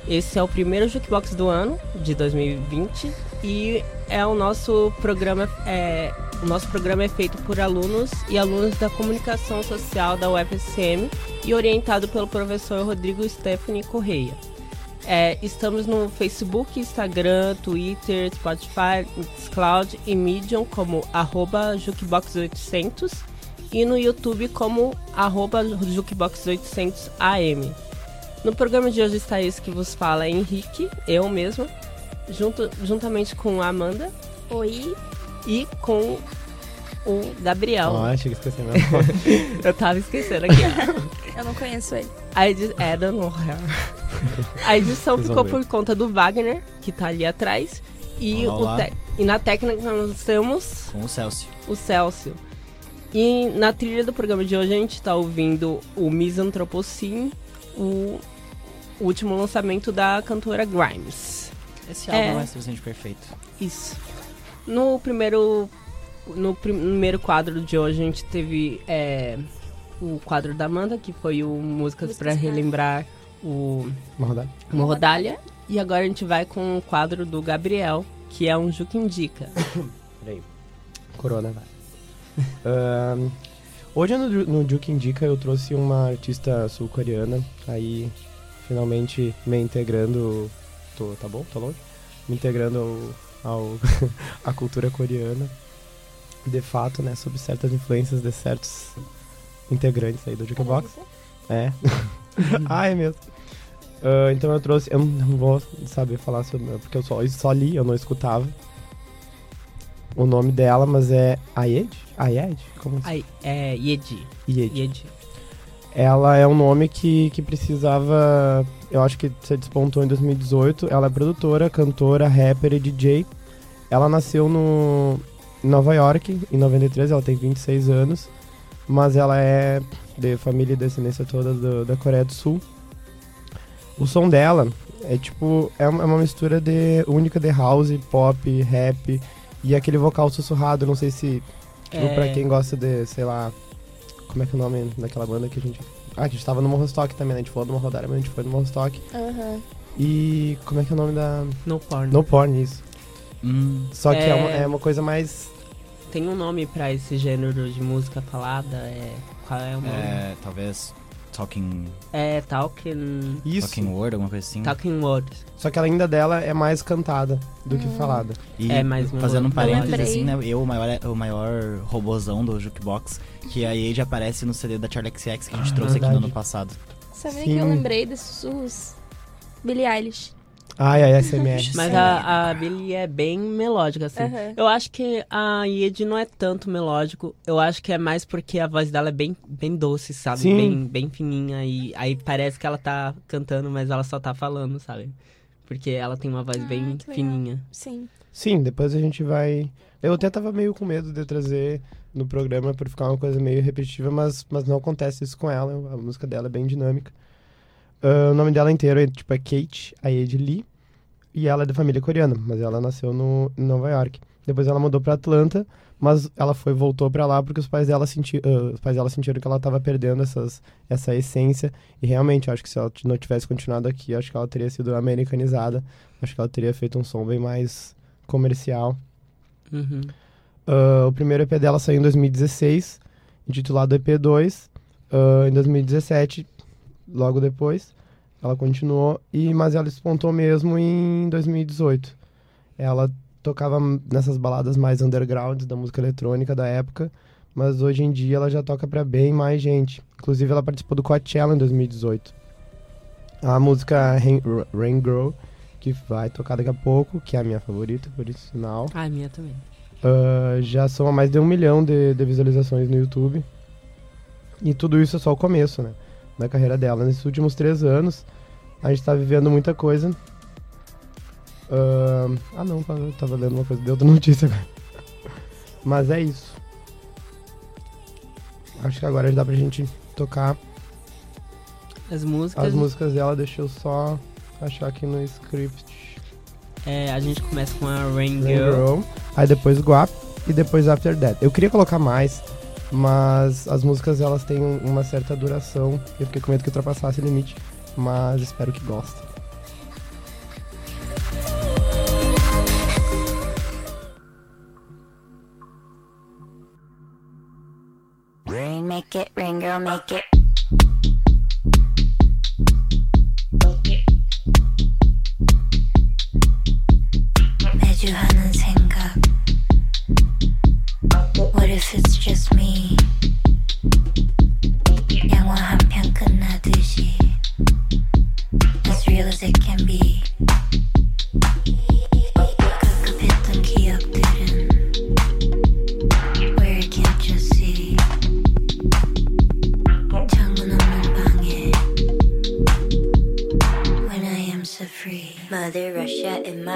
Esse é o primeiro Jukebox do ano, de 2020, e é o nosso programa. É, o nosso programa é feito por alunos e alunos da comunicação social da UFSM e orientado pelo professor Rodrigo Stephanie Correia. É, estamos no Facebook, Instagram, Twitter, Spotify, Mixcloud e Medium como arroba Jukebox800 e no YouTube como arroba Jukebox800am. No programa de hoje está esse que vos fala Henrique, eu mesma, junto, juntamente com a Amanda Oi. e com o Gabriel. Achei que esqueci meu Eu tava esquecendo aqui. Eu não conheço ele. A edi... É, da honra. A edição ficou ver. por conta do Wagner, que tá ali atrás. E, Olá, o olá. te- e na técnica nós temos Com o Celso. o Celso. E na trilha do programa de hoje a gente tá ouvindo o Misanthropocene, o último lançamento da cantora Grimes. Esse É. álbum é simplesmente perfeito. Isso. No primeiro. No prim- primeiro quadro de hoje a gente teve é, o quadro da Amanda, que foi o Músicas Músicas para pra- relembrar o Uma rodalha. E agora a gente vai com o quadro do Gabriel, que é um Juca Indica. Peraí. Corona, vai. Ahn, hoje no, no Juke Indica eu trouxe uma artista sul-coreana, aí finalmente me integrando. Tô, tá bom? Tô longe? Me integrando ao à cultura coreana. De fato, né, sob certas influências de certos integrantes aí do Jukebox. É. ah, é mesmo. Ah, então eu trouxe, eu não vou saber falar sobre, porque eu só, eu só li, eu não escutava. O nome dela, mas é Ayed? Ayed? Como assim? Ai, é Yedi. Yed. Yedi. Ela é um nome que, que precisava. Eu acho que você despontou em 2018. Ela é produtora, cantora, rapper e DJ. Ela nasceu no em Nova York, em 93, ela tem 26 anos. Mas ela é de família e descendência toda do- da Coreia do Sul. O som dela é tipo. É uma é mistura de única de house, pop, rap e aquele vocal sussurrado. Não sei se. Tipo, É. pra quem gosta de, sei lá. Como é que é o nome daquela banda que a gente. Ah, que a gente tava no Morrostock também, né? A gente falou do Morrodária, mas a gente foi no Morrostock. Aham. E. Como é que é o nome da. No porn. No Porn, isso. Hum, Só que é, É. uma, é uma coisa mais. Tem um nome pra esse gênero de música falada? É. Qual é o nome? é, talvez Talking, É, Talking. Isso. talking Word, alguma coisa assim. Talking Words. Só que a linda dela é mais cantada do que Hum. falada. E É, mas fazendo um parênteses, assim, né? Eu, o maior, o maior robozão do Jukebox, que a Age aparece no CD da Charlie XX que a gente Ah, trouxe aqui no verdade. ano passado. Sabe Sim. que eu lembrei desses? Billie Eilish. Ai, ai, SMR. Mas a, a Billie é bem melódica, assim. Aham. Eu acho que a Yedi não é tanto melódico. Eu acho que é mais porque a voz dela é bem, bem doce, sabe? Sim. Bem, bem fininha. E aí parece que ela tá cantando, mas ela só tá falando, sabe? Porque ela tem uma voz Ah, bem fininha. Sim. Sim, depois a gente vai. Eu até tava meio com medo de trazer no programa por ficar uma coisa meio repetitiva, mas, mas não acontece isso com ela. A música dela é bem dinâmica. Ah, o nome dela inteiro é tipo é Kate Aed Lee e ela é de família coreana, mas ela nasceu no em Nova York. Depois ela mudou pra Atlanta, mas ela foi voltou pra lá porque os pais dela senti, ah, os pais dela sentiram que ela tava perdendo essas, essa essência e realmente acho que se ela não tivesse continuado aqui, acho que ela teria sido americanizada. Acho que ela teria feito um som bem mais comercial. Uhum. Ah, o primeiro EP dela saiu em 2016, intitulado EP2. Ah, em 2017, logo depois, ela continuou, e, mas ela despontou mesmo em 2018. Ela tocava nessas baladas mais underground da música eletrônica da época, mas hoje em dia ela já toca pra bem mais gente. Inclusive, ela participou do Coachella em 2018. A música Rain, Rain Girl, que vai tocar daqui a pouco, que é a minha favorita, por isso, sinal. Ah, a minha também. Ah, já são mais de um milhão de, de visualizações no YouTube. E tudo isso é só o começo, né? Da carreira dela. Nesses últimos três anos, a gente tá vivendo muita coisa. Ah, ah, não, eu tava lendo uma coisa de outra notícia agora. Mas é isso. Acho que agora já dá pra gente tocar As músicas. as músicas dela. Deixa eu só achar aqui no script. É, a gente começa com a Rain Rain Girl. Girl, aí depois Guap e depois After That. Eu queria colocar mais, mas as músicas elas têm uma certa duração. Eu fiquei com medo que ultrapassasse o limite, mas espero que gostem. Rain, make it, rain, girl, make it. Make kiss me.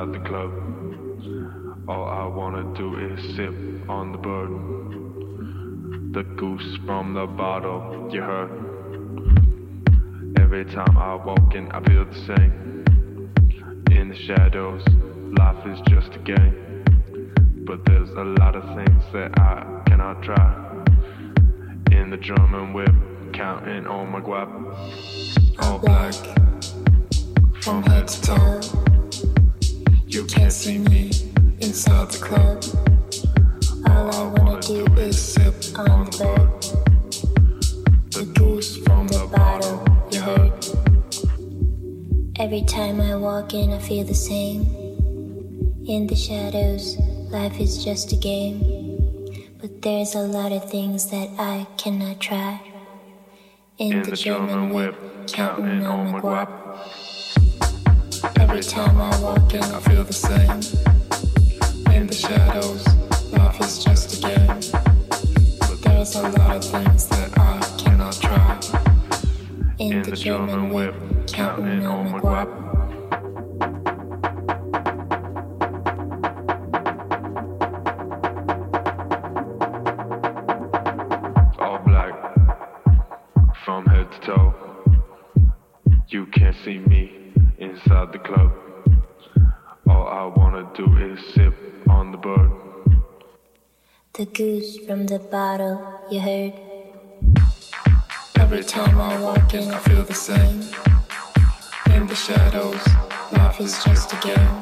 inside the club. All I wanna do is sip on the bird. The goose from the bottle, you heard. Every time I walk in, I feel the same. In the shadows, life is just a game. But there's a lot of things that I cannot try. In the drum and whip, counting on my guap. All black, from head to toe. You can't see me inside the club. All I wanna do is sip on the bird. The goose from the bottle, you heard. Every time I walk in, I feel the same. In the shadows, life is just a game. But there's a lot of things that I cannot try. In, the, German whip, counting on my guap. Every time I walk in, I feel the same. In the shadows, life is just a game. But there's a lot of things that I cannot try. In, the, German whip, counting on my guap. All black, from head to toe. You can't see me inside the club. All I wanna do is sip on the bird. The goose from the bottle, you heard. Every time I walk in, I feel the same. In the shadows, life is just a game.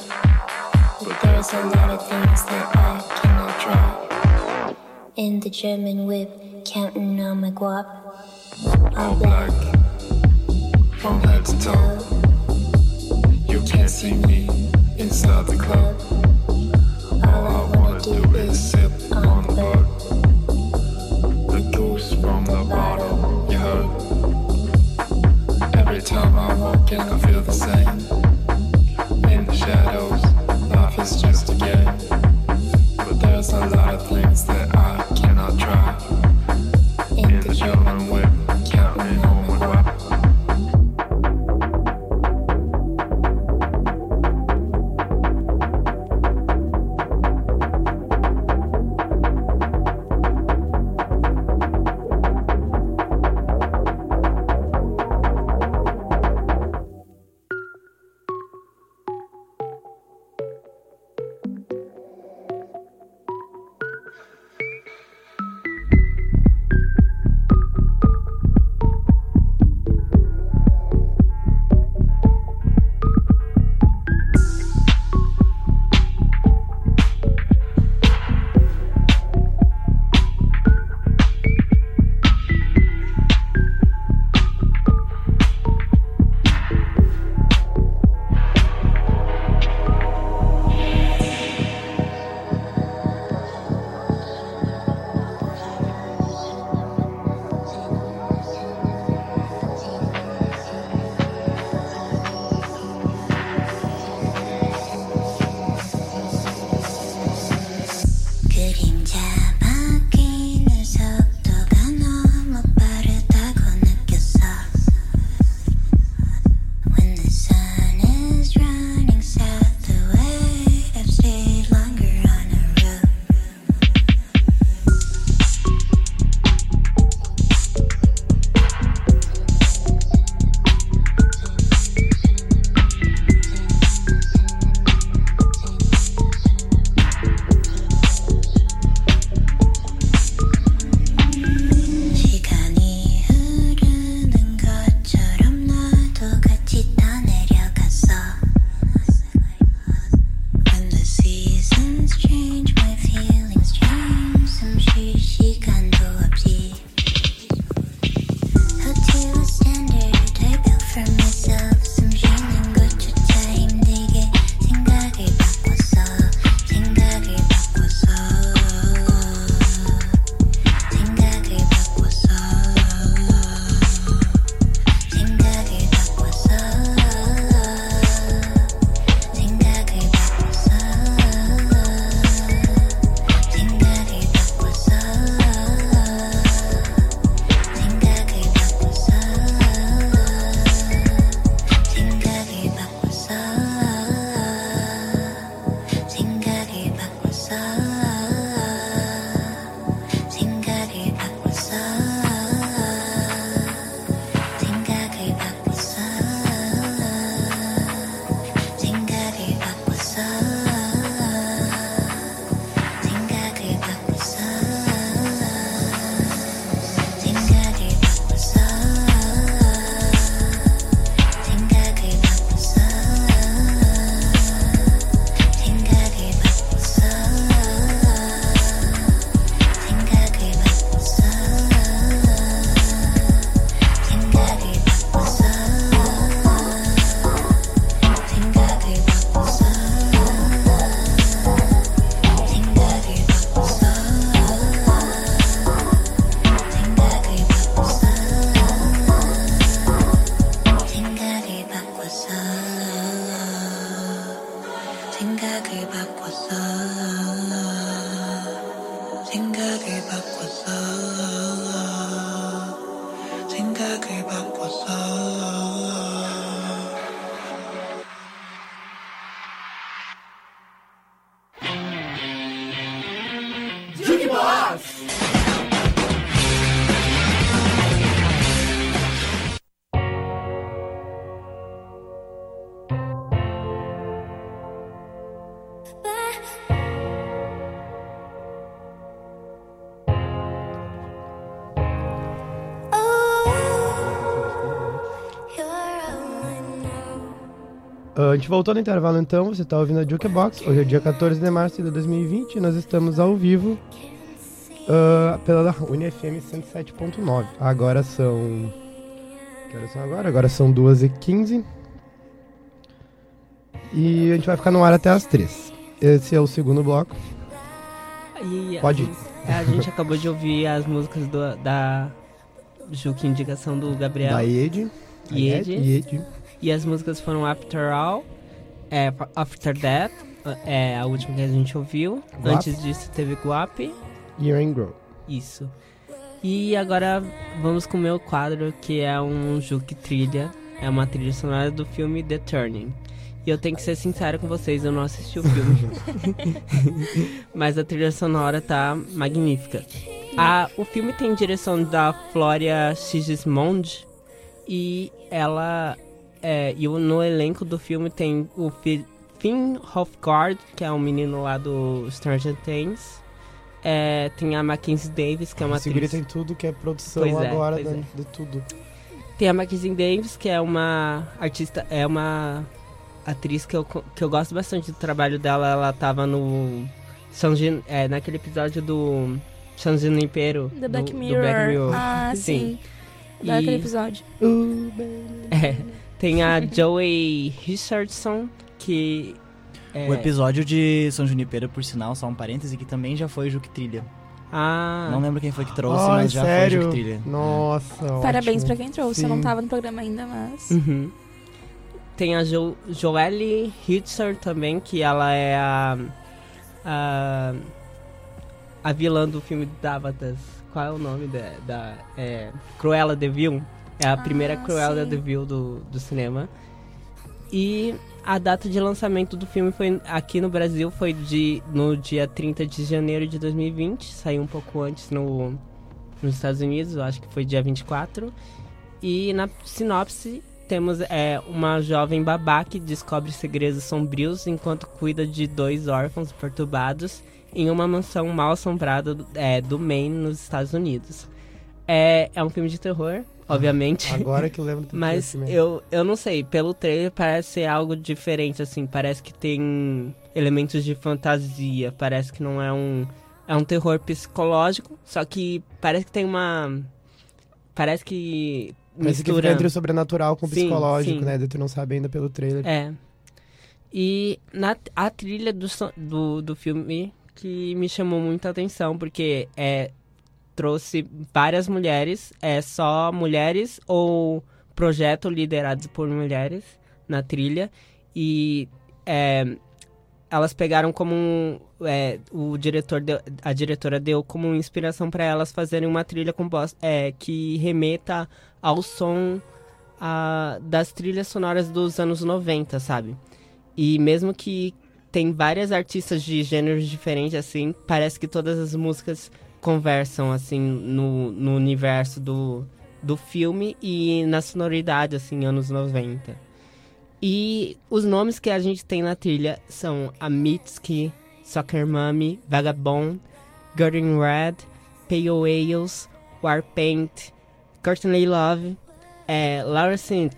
But there's a lot of things that I cannot try. In the German whip, counting on my guap. All black, from head to toe. You can't see me inside the club. All I wanna do is sip on the. The from the bottle, you heard. Every time I walk in, I feel the same. In the shadows, life is just a game. But there's a lot of things that a gente voltou no intervalo então, você tá ouvindo a Jukebox. Hoje é dia 14 de março de 2020 e nós estamos ao vivo ah, pela UniFM 107.9. Agora são. Que horas são agora? Agora são 2h15. E a gente vai ficar no ar até as 3. Esse é o segundo bloco. E Pode a ir. gente- A gente acabou de ouvir as músicas do- da Juque Indicação do Gabriel. Da Iede. Iede. Iede. E as músicas foram After All, é, After That, é a última que a gente ouviu. Guap. Antes disso teve Guap. Year and Grow. Isso. E agora vamos com o meu quadro, que é um Juque Trilha. É uma trilha sonora do filme The Turning. E eu tenho que ser sincero com vocês, eu não assisti o filme. Mas a trilha sonora tá magnífica. A, o filme tem direção da Flória Sigismond. E ela. É, e o- no elenco do filme tem o Fi- Finn Hofgaard, que é um menino lá do Stranger Things. É, tem a Mackenzie Davis, que é uma Esse atriz. tem tudo que é produção Pois é, agora da- é. de tudo. Tem a Mackenzie Davis, que é uma artista, é uma atriz que eu, que eu gosto bastante do trabalho dela. Ela tava no Gin- é, naquele episódio do Junipero. The Black do, Mirror. Do Black Mirror. Ah, sim. Daquele episódio. É, tem a Joey Richardson, que... É, O episódio de São Junipero, por sinal, só um parêntese, que também já foi Juque Trilha. Ah. Não lembro quem foi que trouxe, Ai, mas já sério? foi Juque Trilha. Nossa, Parabéns ótimo. pra quem trouxe. Eu não Sim. tava no programa ainda, mas. Uhum. Tem a jo Joelle Hitzer também, que ela é a, a. a vilã do filme Dávatas. Qual é o nome da. da é, Cruella de Vil. É a primeira Cruella sim. de Vil do, do cinema. E a data de lançamento do filme foi aqui no Brasil foi de, no dia 30 de janeiro de 2020. Saiu um pouco antes no, nos Estados Unidos, acho que foi dia 24. E na sinopse temos é, uma jovem babá que descobre segredos sombrios enquanto cuida de dois órfãos perturbados em uma mansão mal assombrada do- é, do Maine, nos Estados Unidos. É, é um filme de terror, obviamente. Agora que eu lembro do Mas eu, eu não sei, pelo trailer parece ser algo diferente, assim. Parece que tem elementos de fantasia. Parece que não é um. É um terror psicológico, só que parece que tem uma. Parece que. Parece que mistura... fica entre o sobrenatural com o Sim, psicológico, sim. né? De tu não sabe ainda pelo trailer. É. E na, a trilha do, do, do filme que me chamou muita atenção, porque é, trouxe várias mulheres, é só mulheres ou projeto liderados por mulheres na trilha. E é, elas pegaram como é, o diretor deu- a diretora deu como inspiração para elas fazerem uma trilha compos- é, que remeta ao som ah, das trilhas sonoras dos anos 90, sabe? E mesmo que tem várias artistas de gêneros diferentes, assim, parece que todas as músicas conversam, assim, no, no universo do, do filme e na sonoridade, assim, anos 90. E os nomes que a gente tem na trilha são a Mitski, Soccer Mommy, Vagabond, Gordon Red, Pale Ales, Warpaint, Courtney Love, é, Larson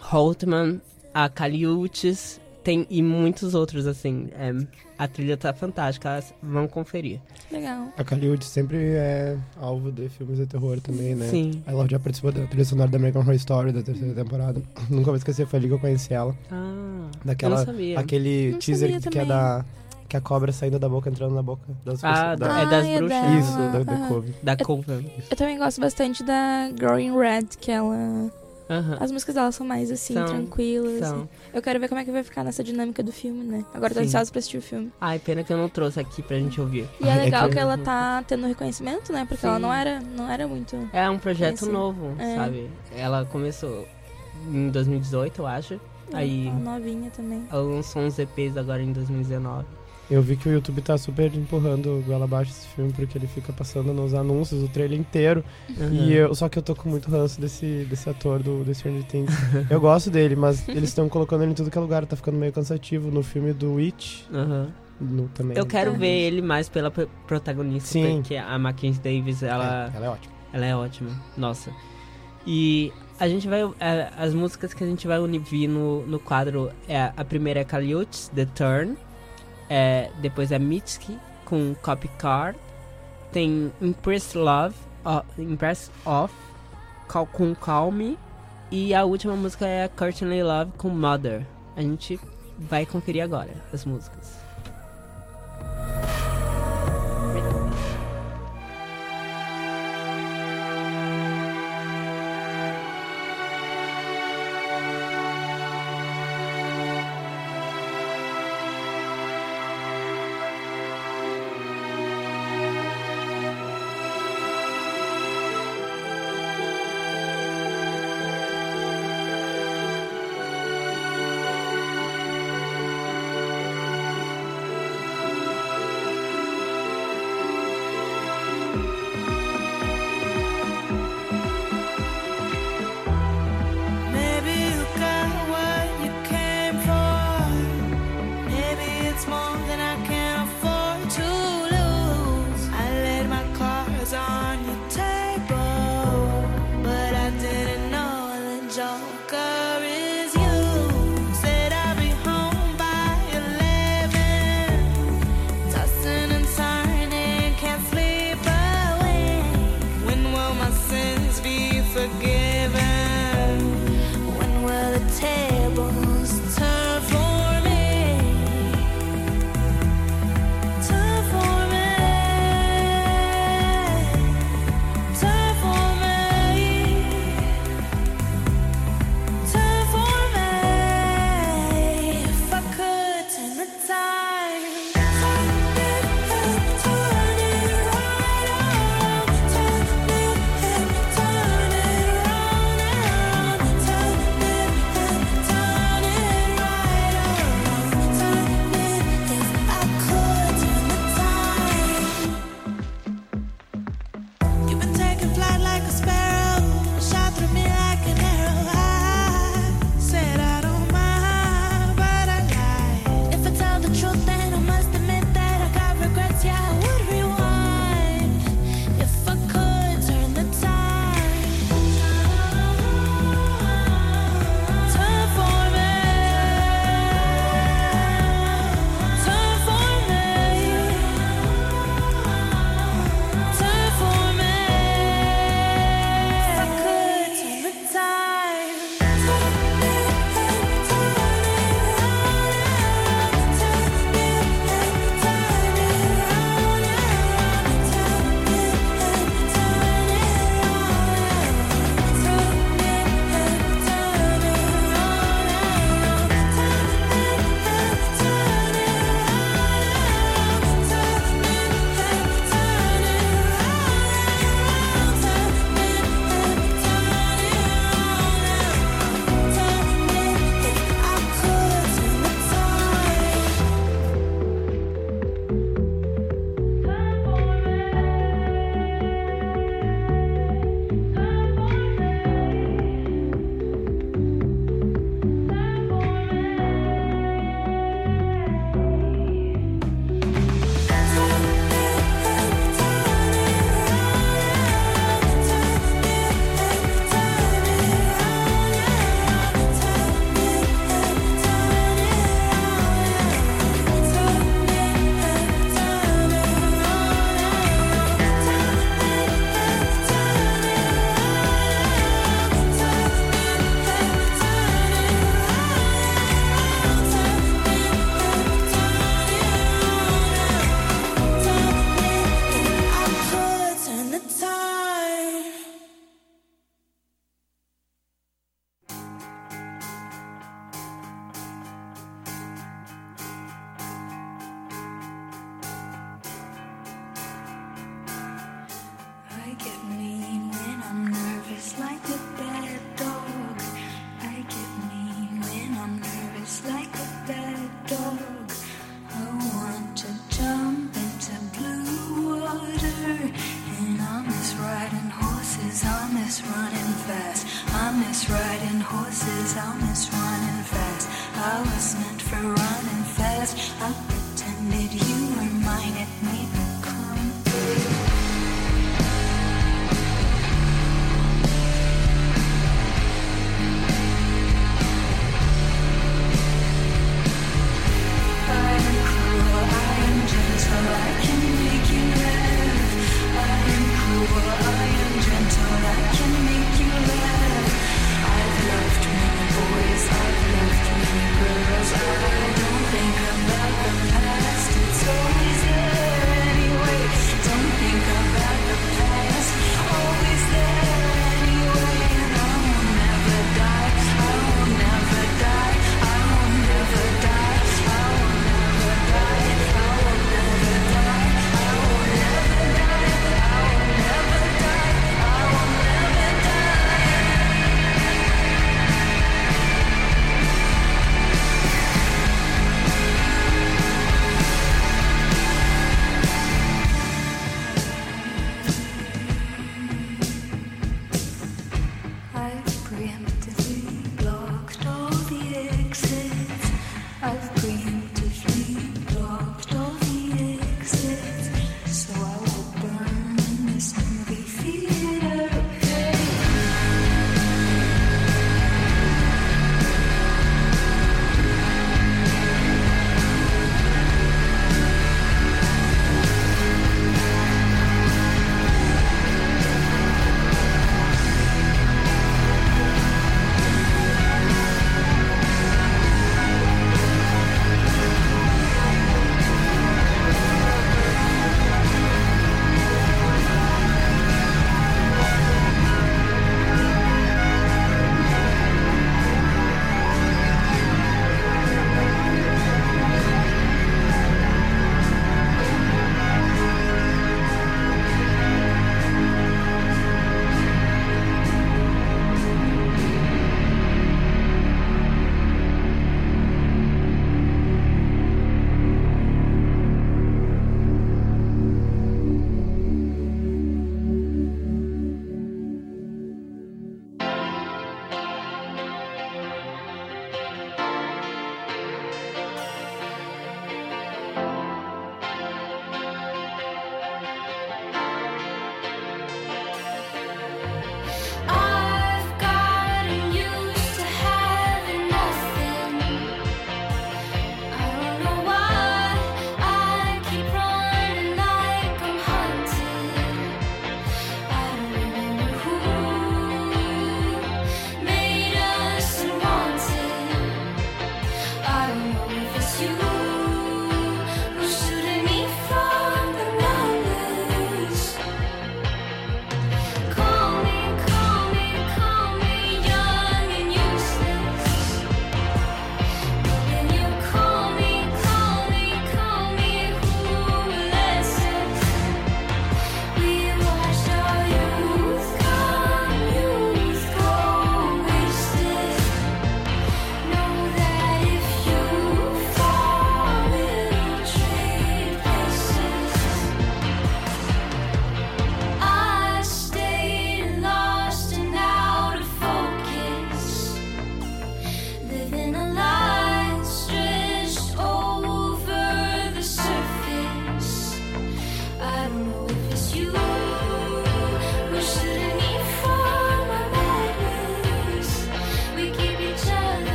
Holtman, a Caliutes, tem e muitos outros, assim. É, a trilha tá fantástica, vão conferir. Legal. A Hollywood sempre é alvo de filmes de terror também, né? Sim. Ela já participou da trilha sonora da American Horror Story da terceira temporada. Nunca vou esquecer, foi ali que eu conheci ela. Ah, Daquela, eu não sabia. Aquele Não teaser sabia que é também. da... Que a cobra saindo da boca, entrando na boca das Ah, pessoas. da- da- é das Ah, é bruxas. dela. Isso, da, da. Cove. Da Eu- Coven. Eu também gosto bastante da Growing Red, que ela Aham. As músicas dela são mais assim, São, tranquilas. são. Eu quero ver como é que vai ficar nessa dinâmica do filme, né? Agora eu tô Sim. ansiosa pra assistir o filme. Ai, pena que eu não trouxe aqui pra gente ouvir. E é legal que ela tá tendo reconhecimento, né? Porque ela Sim. não era, não era muito. É um projeto novo, É. sabe? Ela começou em 2018, eu acho. Aí Ela é novinha também. ela lançou uns EPs agora em 2019. Eu vi que o YouTube tá super empurrando o goela abaixo esse filme, porque ele fica passando nos anúncios, o trailer inteiro. Uhum. E eu, só que eu tô com muito ranço desse, desse ator do, do Stranger Things. eu gosto dele, mas eles estão colocando ele em tudo que é lugar, tá ficando meio cansativo. No filme do Witch, Aham. no, também. Eu quero ver ele mais pela pro- protagonista, Sim. porque a Mackenzie Davis, ela... É, ela é ótima. Ela é ótima, nossa. E a gente vai... é, as músicas que a gente vai unir no, no quadro, é, a primeira é Kaliuts, The Turn. É, depois é Mitski, com Copy Card. Tem Impress Love, ó, Impress Off, Cal- com Call Me. E a última música é Courtney Love, com Mother. A gente vai conferir agora as músicas.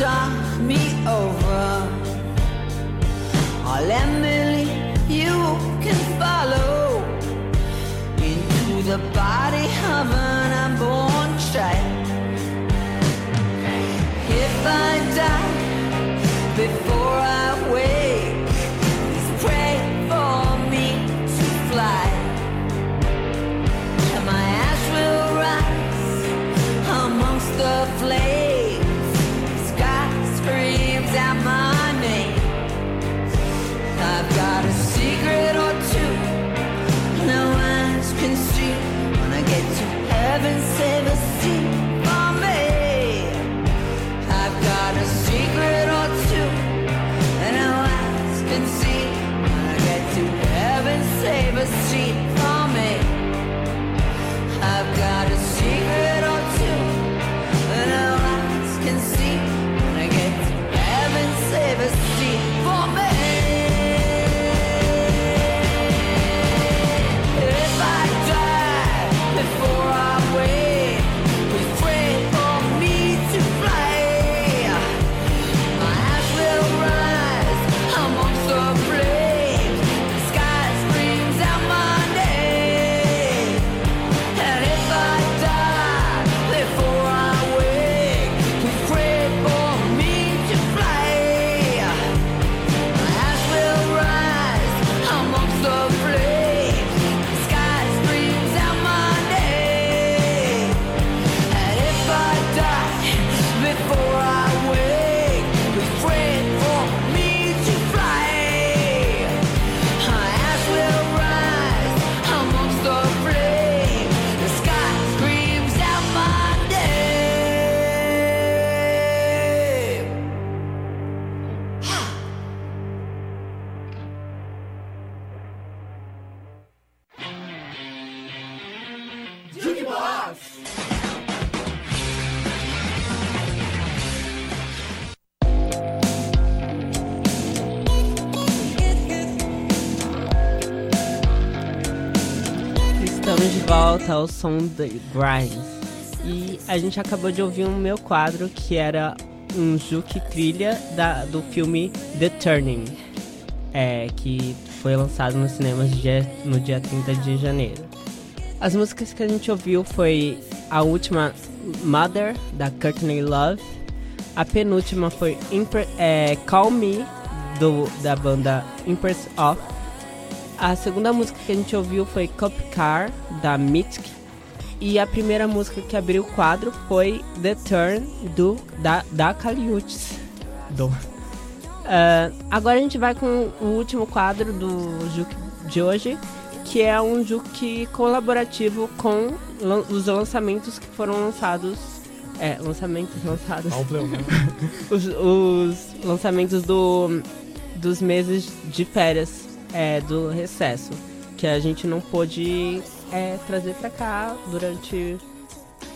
star. Ao som de Grimes. E a gente acabou de ouvir um meu quadro que era um Juke trilha da, do filme The Turning, é, que foi lançado nos cinemas dia- no dia 30 de janeiro. As músicas que a gente ouviu foi a última Mother, da Courtney Love. A penúltima foi é, Call Me, do, da banda Impress Off. A segunda música que a gente ouviu foi Cop Car, da Mythic. E a primeira música que abriu o quadro foi The Turn, do, da, da Kaliuts. Do. Ah, agora a gente vai com o último quadro do Juke de hoje, que é um Juke colaborativo com lan- os lançamentos que foram lançados. É, lançamentos lançados. Né? os, os lançamentos do, dos meses de férias é, do recesso, que a gente não pôde é, trazer pra cá durante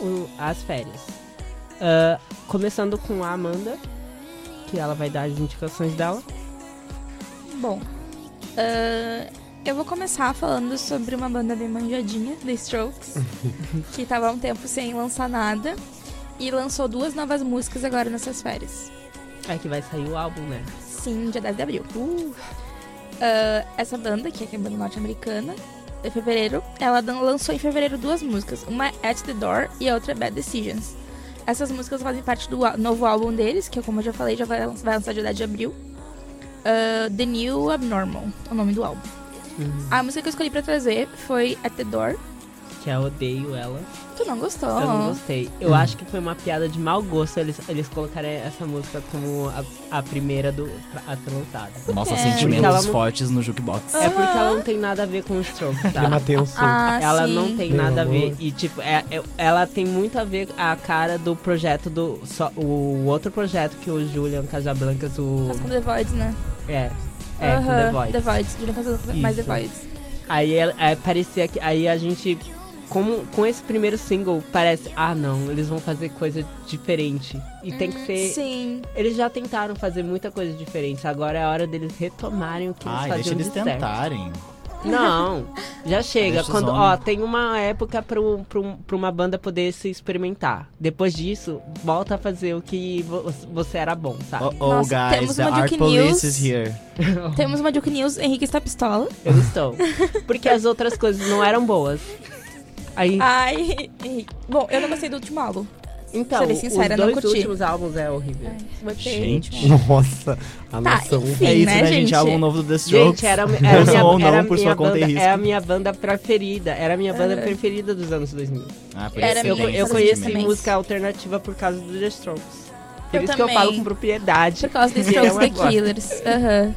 o- as férias. Ah, começando com a Amanda, que ela vai dar as indicações dela. Bom, ah, eu vou começar falando sobre uma banda bem manjadinha, The Strokes, que tava há um tempo sem lançar nada e lançou duas novas músicas agora nessas férias. É que vai sair o álbum, né? Sim, dia 10 de abril. Uh. Ah, essa banda, que é a banda norte-americana, em fevereiro, ela lançou em fevereiro duas músicas. Uma é At The Door e a outra é Bad Decisions. Essas músicas fazem parte do novo álbum deles, que como eu já falei, já vai, vai lançar dia 10 de abril. Ah, The New Abnormal, o nome do álbum. A música que eu escolhi pra trazer foi At The Door, que é Odeio Ela. Tu não gostou? Eu não gostei. Eu acho que foi uma piada de mau gosto eles, eles colocarem essa música como a, a primeira do, a ser lançada. Nossa, É. Sentimentos não- fortes no jukebox. É porque ela não tem nada a ver com o Strokes, tá? Clima tenso. Ah, ela sim. não tem Meu nada a ver. amor. E, tipo, é, é- ela tem muito a ver a cara do projeto do. Só, o outro projeto que o Julian Casablancas, o. Mas com The Voids, né? É. É, com The Voice. The Voids. Julian Casablancas, mais The. Voids. Aí ela- é, parecia que. Aí a gente. Como, com esse primeiro single, parece. Ah, não, eles vão fazer coisa diferente. E tem que ser. Sim. Eles já tentaram fazer muita coisa diferente. Agora é a hora deles retomarem o que eles Ai, faziam deixa eles de certo. tentarem. Não, já chega. Deixa Quando, ó, tem uma época pra uma banda poder se experimentar. Depois disso, volta a fazer o que vo- você era bom, sabe? Oh, oh Nossa, guys, temos the uma art Duke police News. is here. Temos uma Duke News, Henrique está pistola. Eu estou. Porque as outras coisas não eram boas. Aí, Ai. Bom, eu não gostei do último álbum. então, ser bem sincera, os não dois curti. últimos álbuns é horrível. Botei Gente. Nossa, a Tá, noção. enfim. é isso, né, né, gente? gente? Álbum novo do The Strokes. Gente, era, era, Ouçam minha, ou não era, por minha sua conta banda, e risco. é a minha banda preferida. Era a minha banda preferida dos anos 2000. Ah, por Era isso Eu, eu conheci música alternativa por causa do The Strokes. Por Eu isso que eu também. falo com propriedade. Por causa do E Strokes The. Killers. Aham.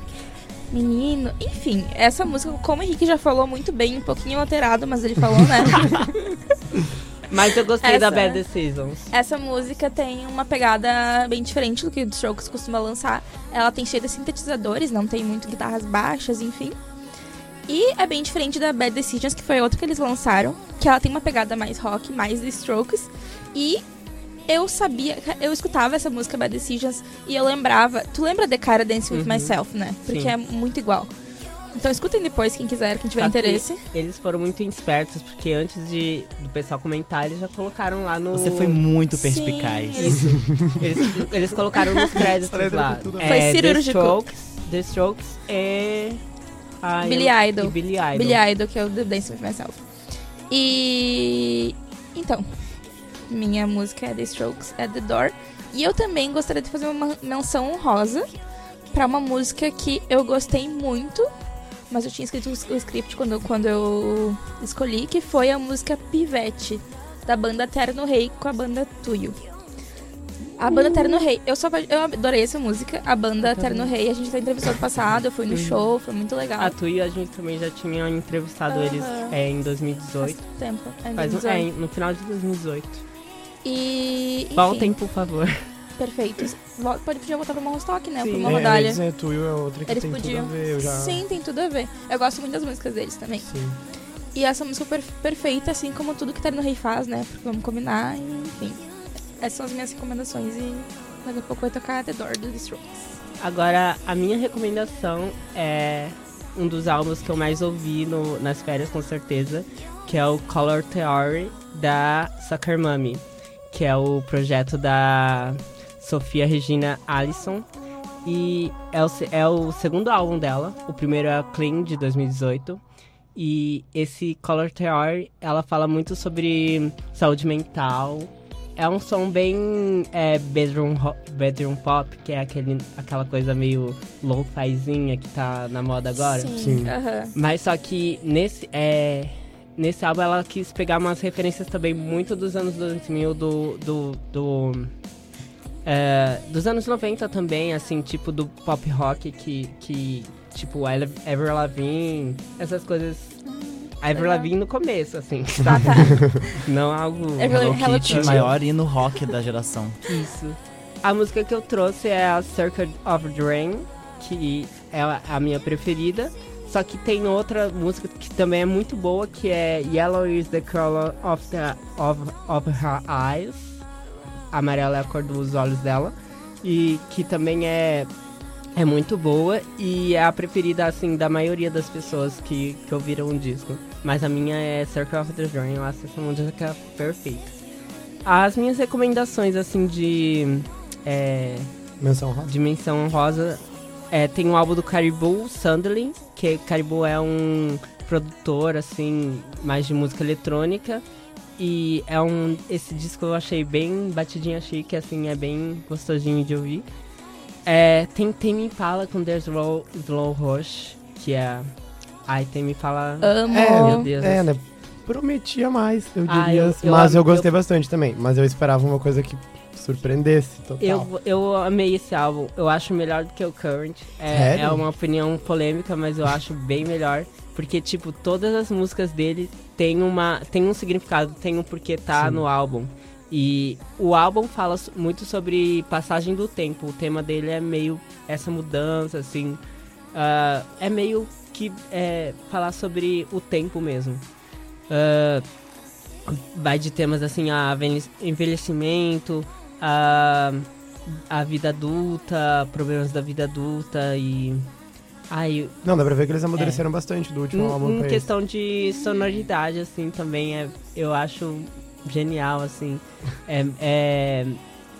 Menino, enfim, essa música, como o Henrique já falou muito bem, um pouquinho alterado, mas ele falou, né? Mas eu gostei da Essa- Bad Decisions. Essa música tem uma pegada bem diferente do que o Strokes costuma lançar. Ela tem cheia de sintetizadores, não tem muito guitarras baixas, enfim. E é bem diferente da Bad Decisions, que foi outra que eles lançaram, que ela tem uma pegada mais rock, mais de Strokes. E eu sabia, eu escutava essa música Bad Decisions e eu lembrava. Tu lembra de Cara Dance with Uhum. Myself, né? Porque Sim. é muito igual. Então escutem depois, quem quiser, quem tiver Só que interesse. Eles foram muito espertos, porque antes de, do pessoal comentar, eles já colocaram lá no. Você foi muito Sim. perspicaz. Isso. eles, eles colocaram nos créditos lá. tudo. É, Foi The cirúrgico. Strokes, The Strokes e. Ah, Billy eu- Idol. E Billy Idol. Billy Idol, que é o The Dance With Myself. E... Então, minha música é The Strokes, é The Door. E eu também gostaria de fazer uma menção honrosa pra uma música que eu gostei muito, mas eu tinha escrito o script quando, quando eu escolhi, que foi a música Pivete, da banda Terno Rei com a banda Tuyo. A banda Terno Rei, eu só eu adorei essa música, a banda Terno Rei, a gente já entrevistou no passado, eu fui no show, foi muito legal. A Tu e a gente também já tinha entrevistado Aham. eles é, em 2018. Faz tempo. É, Faz um- 2018. é, no final de 2018. E. enfim, Voltem, por favor. Perfeito. Pode podia voltar pra uma Rostock, né? Sim. Pra uma É, rodalha. dizer, Tuyo é outra que Eles tem podiam. tudo a ver. Eu já... Sim, tem tudo a ver. Eu gosto muito das músicas deles também. Sim. E essa música é per- perfeita, assim como tudo que Terno Rei faz, né? Porque vamos combinar, e, enfim. Essas são as minhas recomendações e daqui a pouco vai tocar The Door do The Strokes. Agora, a minha recomendação é um dos álbuns que eu mais ouvi no- nas férias, com certeza, que é o Color Theory da Sucker Mummy, que é o projeto da Sofia Regina Allison. E é o, é o segundo álbum dela, o primeiro é Clean, de 2018. E esse Color Theory, ela fala muito sobre saúde mental, é um som bem é, bedroom, ro- bedroom pop, que é aquele, aquela coisa meio lo-fizinha que tá na moda agora. Sim. Sim. aham. Mas só que nesse, é, nesse álbum ela quis pegar umas referências também muito dos anos 2000, do... do, do é, dos anos 90 também, assim, tipo do pop rock que, que tipo, Ever Lavigne, essas coisas... A Ever. Lavigne no começo, assim, Tá, tá. não algo... Ever- Hello Kitty, maior hino rock da geração. Isso. A música que eu trouxe é a Circuit of the Rain, que é a minha preferida. Só que tem outra música que também é muito boa, que é Yellow is the color of, the, of, of her eyes. Amarela é a cor dos olhos dela. E que também é, é muito boa e é a preferida, assim, da maioria das pessoas que, que ouviram o disco. Mas a minha é Circle of the Rain, eu acho essa música perfeita. As minhas recomendações, assim, de... É, Menção Honrosa. É, tem um álbum do Caribou Sunderland, que Caribou é um produtor, assim, mais de música eletrônica. E é um. Esse disco eu achei bem batidinho, achei que assim é bem gostosinho de ouvir. É, tem Tame Impala com The Slow, Slow Rush, que é. Ai, Tame Impala. Amo. É, Meu Deus. é, né? prometia mais, eu Ah, diria. eu- assim. eu mas eu, gostei eu- bastante também. Mas eu esperava uma coisa que surpreendesse total. Eu, eu amei esse álbum. Eu acho melhor do que o Current. É, é uma opinião polêmica, mas eu acho bem melhor. Porque, tipo, todas as músicas dele tem, uma, tem um significado, tem um porquê tá Sim. no álbum. E o álbum fala muito sobre passagem do tempo. O tema dele é meio essa mudança, assim. Ah, é meio que é, falar sobre o tempo mesmo. Ah, vai de temas assim, a envelhe- envelhecimento, a, a vida adulta, problemas da vida adulta e. Ai, Não, dá pra ver que eles amadureceram bastante do último em, álbum em questão de sonoridade, assim, também é, eu acho genial, assim. É, é-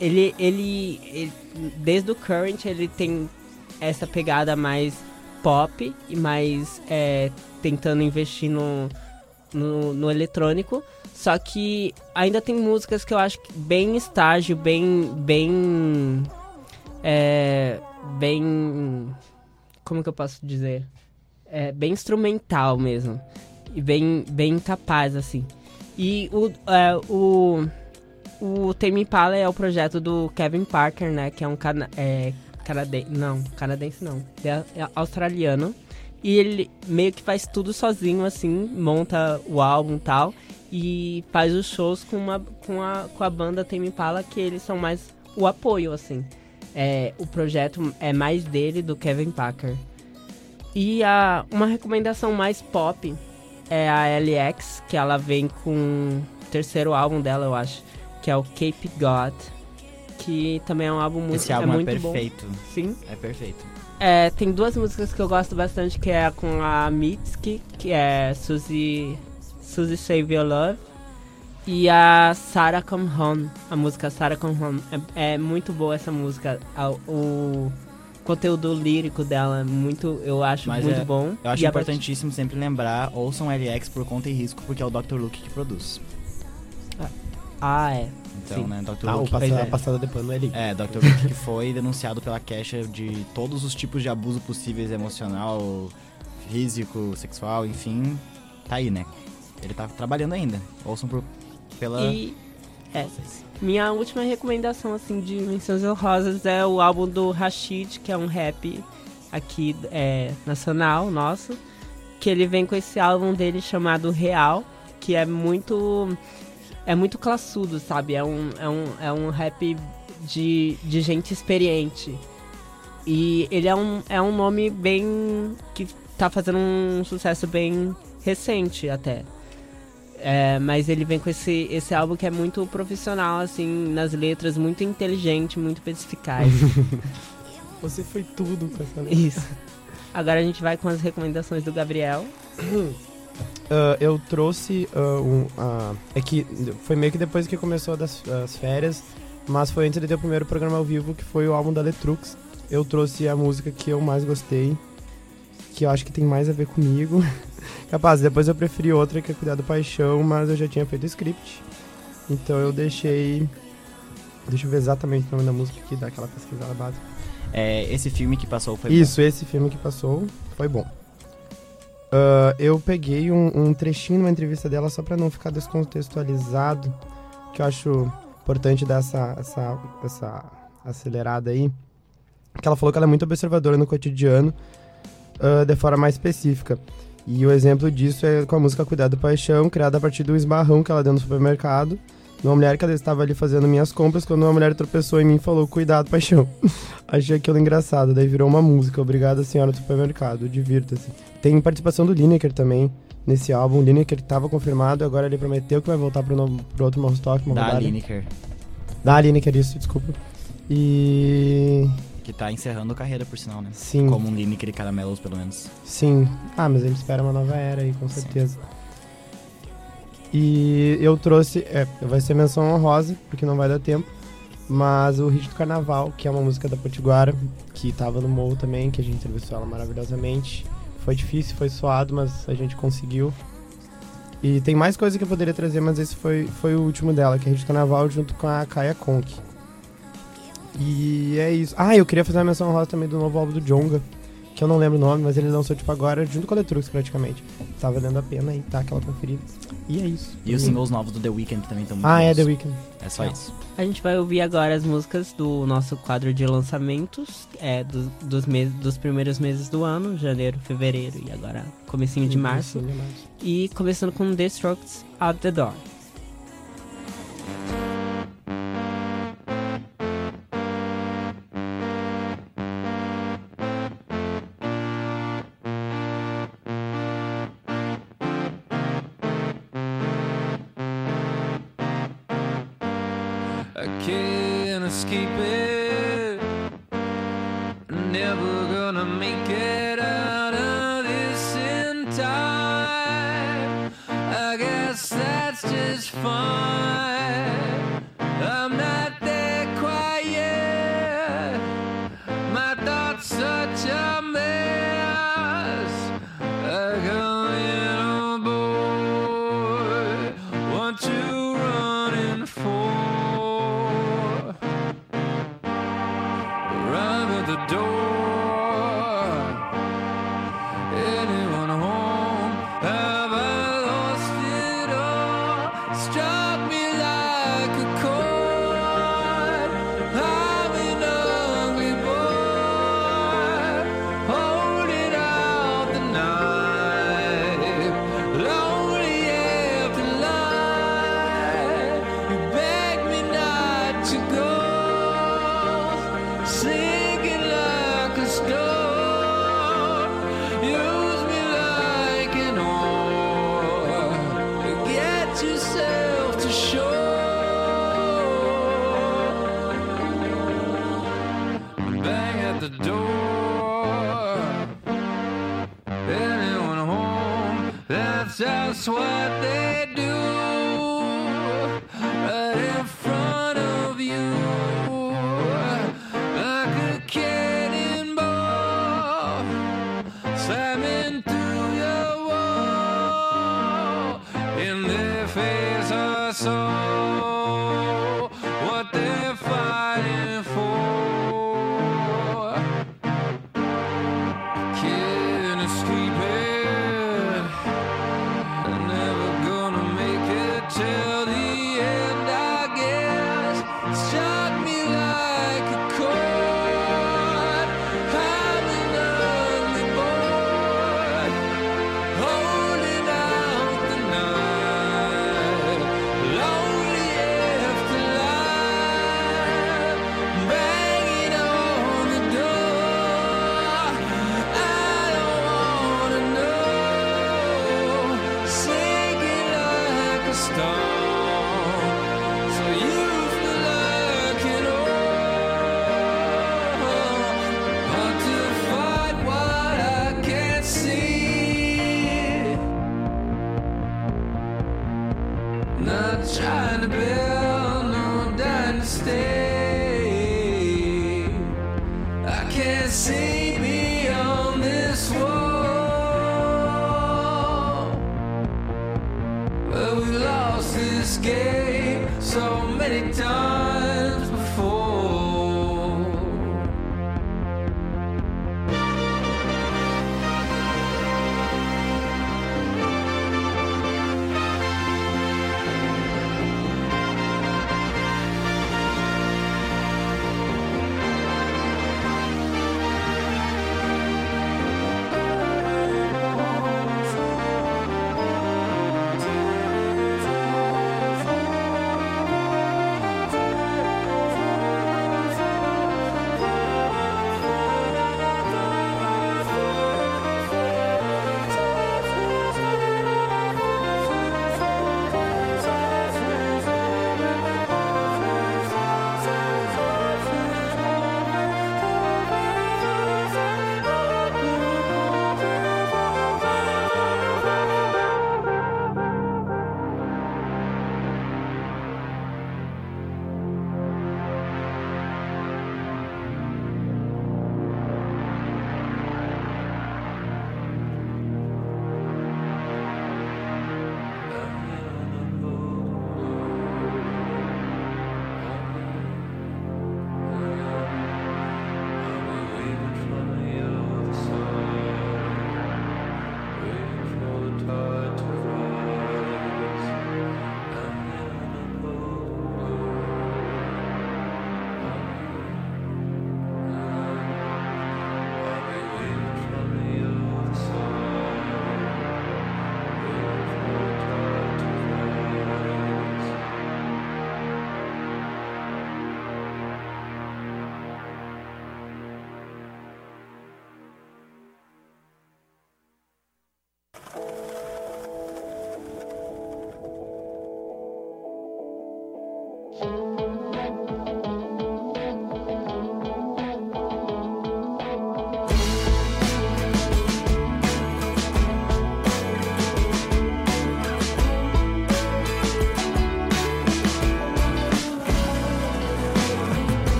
ele, ele, ele- desde o Current, ele tem essa pegada mais pop e mais é, tentando investir no, no, no eletrônico. Só que ainda tem músicas que eu acho bem estágio, bem. bem. É, bem. Como que eu posso dizer? É, bem instrumental mesmo. E bem, bem capaz, assim. E o, é, o, o Tame Impala é o projeto do Kevin Parker, né? Que é um cana é, canadense. Não, canadense não. É, é australiano. E ele meio que faz tudo sozinho, assim. Monta o álbum e tal. E faz os shows com, uma, com, a, com a banda Tame Impala, que eles são mais o apoio, assim. É, o projeto é mais dele, do Kevin Parker. E a, uma recomendação mais pop é a LX, que ela vem com o terceiro álbum dela, eu acho, que é o Cape God, que também é um álbum muito, Esse álbum é, muito perfeito. bom. Sim. É perfeito. É, tem duas músicas que eu gosto bastante, que é com a Mitski, que é Suzy, Suzy Save Your Love, e a Sarah Come Home, a música Sarah Come Home. É, é muito boa essa música. A- o conteúdo lírico dela é muito, eu acho Mas muito é- bom. Eu acho E importantíssimo sempre lembrar, ouçam LX por conta e risco, porque é o Dr. Luke que produz. Ah, é. Então, Sim. né, Dr. Ah, o Luke... passa- Pois é. passada de pano é. É, Dr. Luke que foi denunciado pela Kesha de todos os tipos de abuso possíveis, emocional, físico, sexual, enfim. Tá aí, né? Ele tá trabalhando ainda. Ouçam por, pela... E é, minha última recomendação assim de menções honrosas é o álbum do Rashid, que é um rap aqui é, nacional nosso, que ele vem com esse álbum dele chamado Real, que é muito é muito classudo, sabe? É um, é um, é um rap de, de gente experiente. E ele é um, é um nome bem. que tá fazendo um sucesso bem recente até. É, mas ele vem com esse, esse álbum que é muito profissional, assim, nas letras, muito inteligente, muito perspicaz. Você foi tudo com essa Isso. Agora a gente vai com as recomendações do Gabriel. Ah, eu trouxe ah, um. ah, é que foi meio que depois que começou das, as férias, mas foi antes de ter o primeiro programa ao vivo, que foi o álbum da Letrux. Eu trouxe a música que eu mais gostei, que eu acho que tem mais a ver comigo. Capaz, depois eu preferi outra que é Cuidado Paixão, mas eu já tinha feito o script. Então eu deixei. Deixa eu ver exatamente o nome da música aqui, dar aquela pesquisada básica. É, esse filme que passou foi Isso, esse filme que passou foi bom. Ah, eu peguei um, um trechinho numa entrevista dela só pra não ficar descontextualizado, que eu acho importante dar essa, essa, essa acelerada aí. Que ela falou que ela é muito observadora no cotidiano, ah, de forma mais específica. E o exemplo disso é com a música Cuidado Paixão, criada a partir do esbarrão que ela deu no supermercado. Uma mulher que ela estava ali fazendo minhas compras, quando uma mulher tropeçou em mim e falou, cuidado, paixão. Achei aquilo engraçado, daí virou uma música. Obrigado, senhora do supermercado, divirta-se. Tem participação do Lineker também nesse álbum. O Lineker estava confirmado, agora ele prometeu que vai voltar pro, novo, pro outro uma da rodada. Lineker, Da Lineker, isso, desculpa. E... que tá encerrando a carreira, por sinal, né? Sim. Como um Lineker e Caramelos, pelo menos. Sim. Ah, mas ele espera uma nova era aí, com certeza. E eu trouxe, é, vai ser menção honrosa, porque não vai dar tempo, mas o Hit do Carnaval, que é uma música da Potiguara, que tava no Morro também, que a gente entrevistou ela maravilhosamente. Foi difícil, foi suado, mas a gente conseguiu. E tem mais coisa que eu poderia trazer, mas esse foi, foi o último dela, que é Hit do Carnaval, junto com a Kaya Conk. E é isso. Ah, eu queria fazer uma menção honrosa também do novo álbum do Jonga, que eu não lembro o nome, mas ele lançou, tipo, agora, junto com a Letrux, praticamente. Tá valendo a pena e tá aquela conferida. E é isso. E os singles novos do The Weeknd também estão muito Ah, é bons. The Weeknd. É só É. isso. A gente vai ouvir agora as músicas do nosso quadro de lançamentos, é, do- dos, meses, dos primeiros meses do ano, janeiro, fevereiro e agora comecinho de março. Comecinho de março. E começando com The Strokes Out The Door.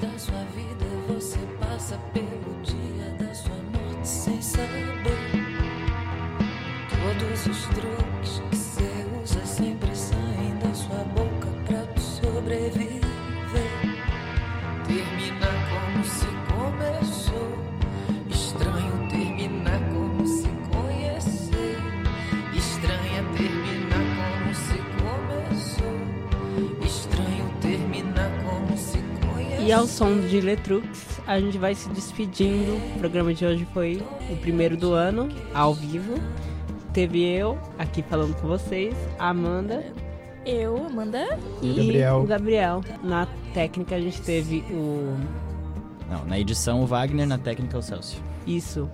Da sua vida você passa pelo dia da sua morte sem saber. Todos os truques E ao som de Letrux, a gente vai se despedindo. O programa de hoje foi o primeiro do ano, ao vivo. Teve eu aqui falando com vocês, a Amanda Eu, Amanda. e Gabriel. o Gabriel. Na técnica a gente teve o. Não, na edição o Wagner, na técnica o Celso. Isso.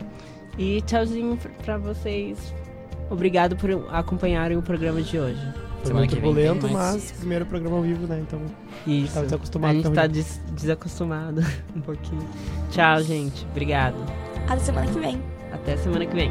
E tchauzinho pra vocês. Obrigado por acompanharem o programa de hoje. Foi muito turbulento, mas primeiro programa ao vivo, né? Então, Isso. tá desacostumado A gente tá des- desacostumado um pouquinho. Tchau, gente. Obrigado. Até semana que vem. Até semana que vem.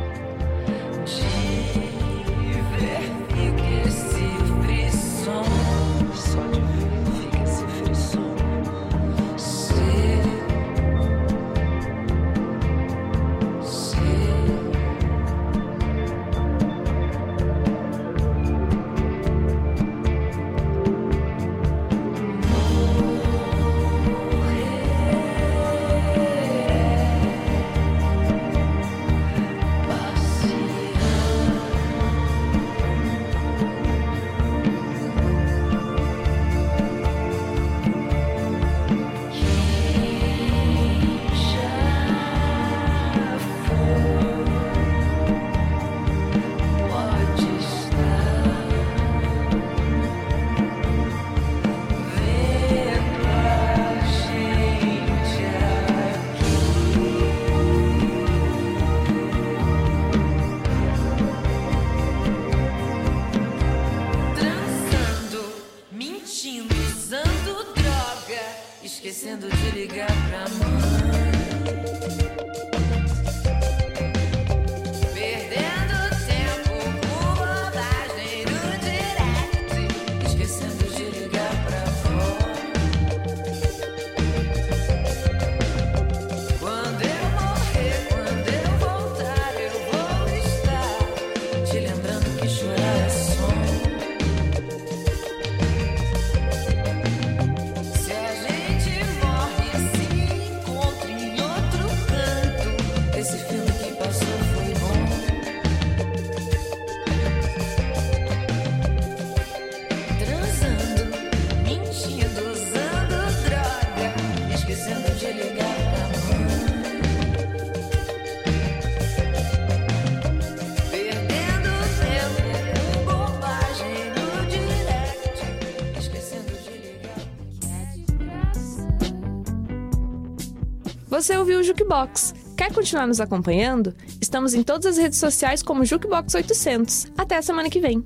Você ouviu o Jukebox. Quer continuar nos acompanhando? Estamos em todas as redes sociais como Jukebox 800. Até a semana que vem.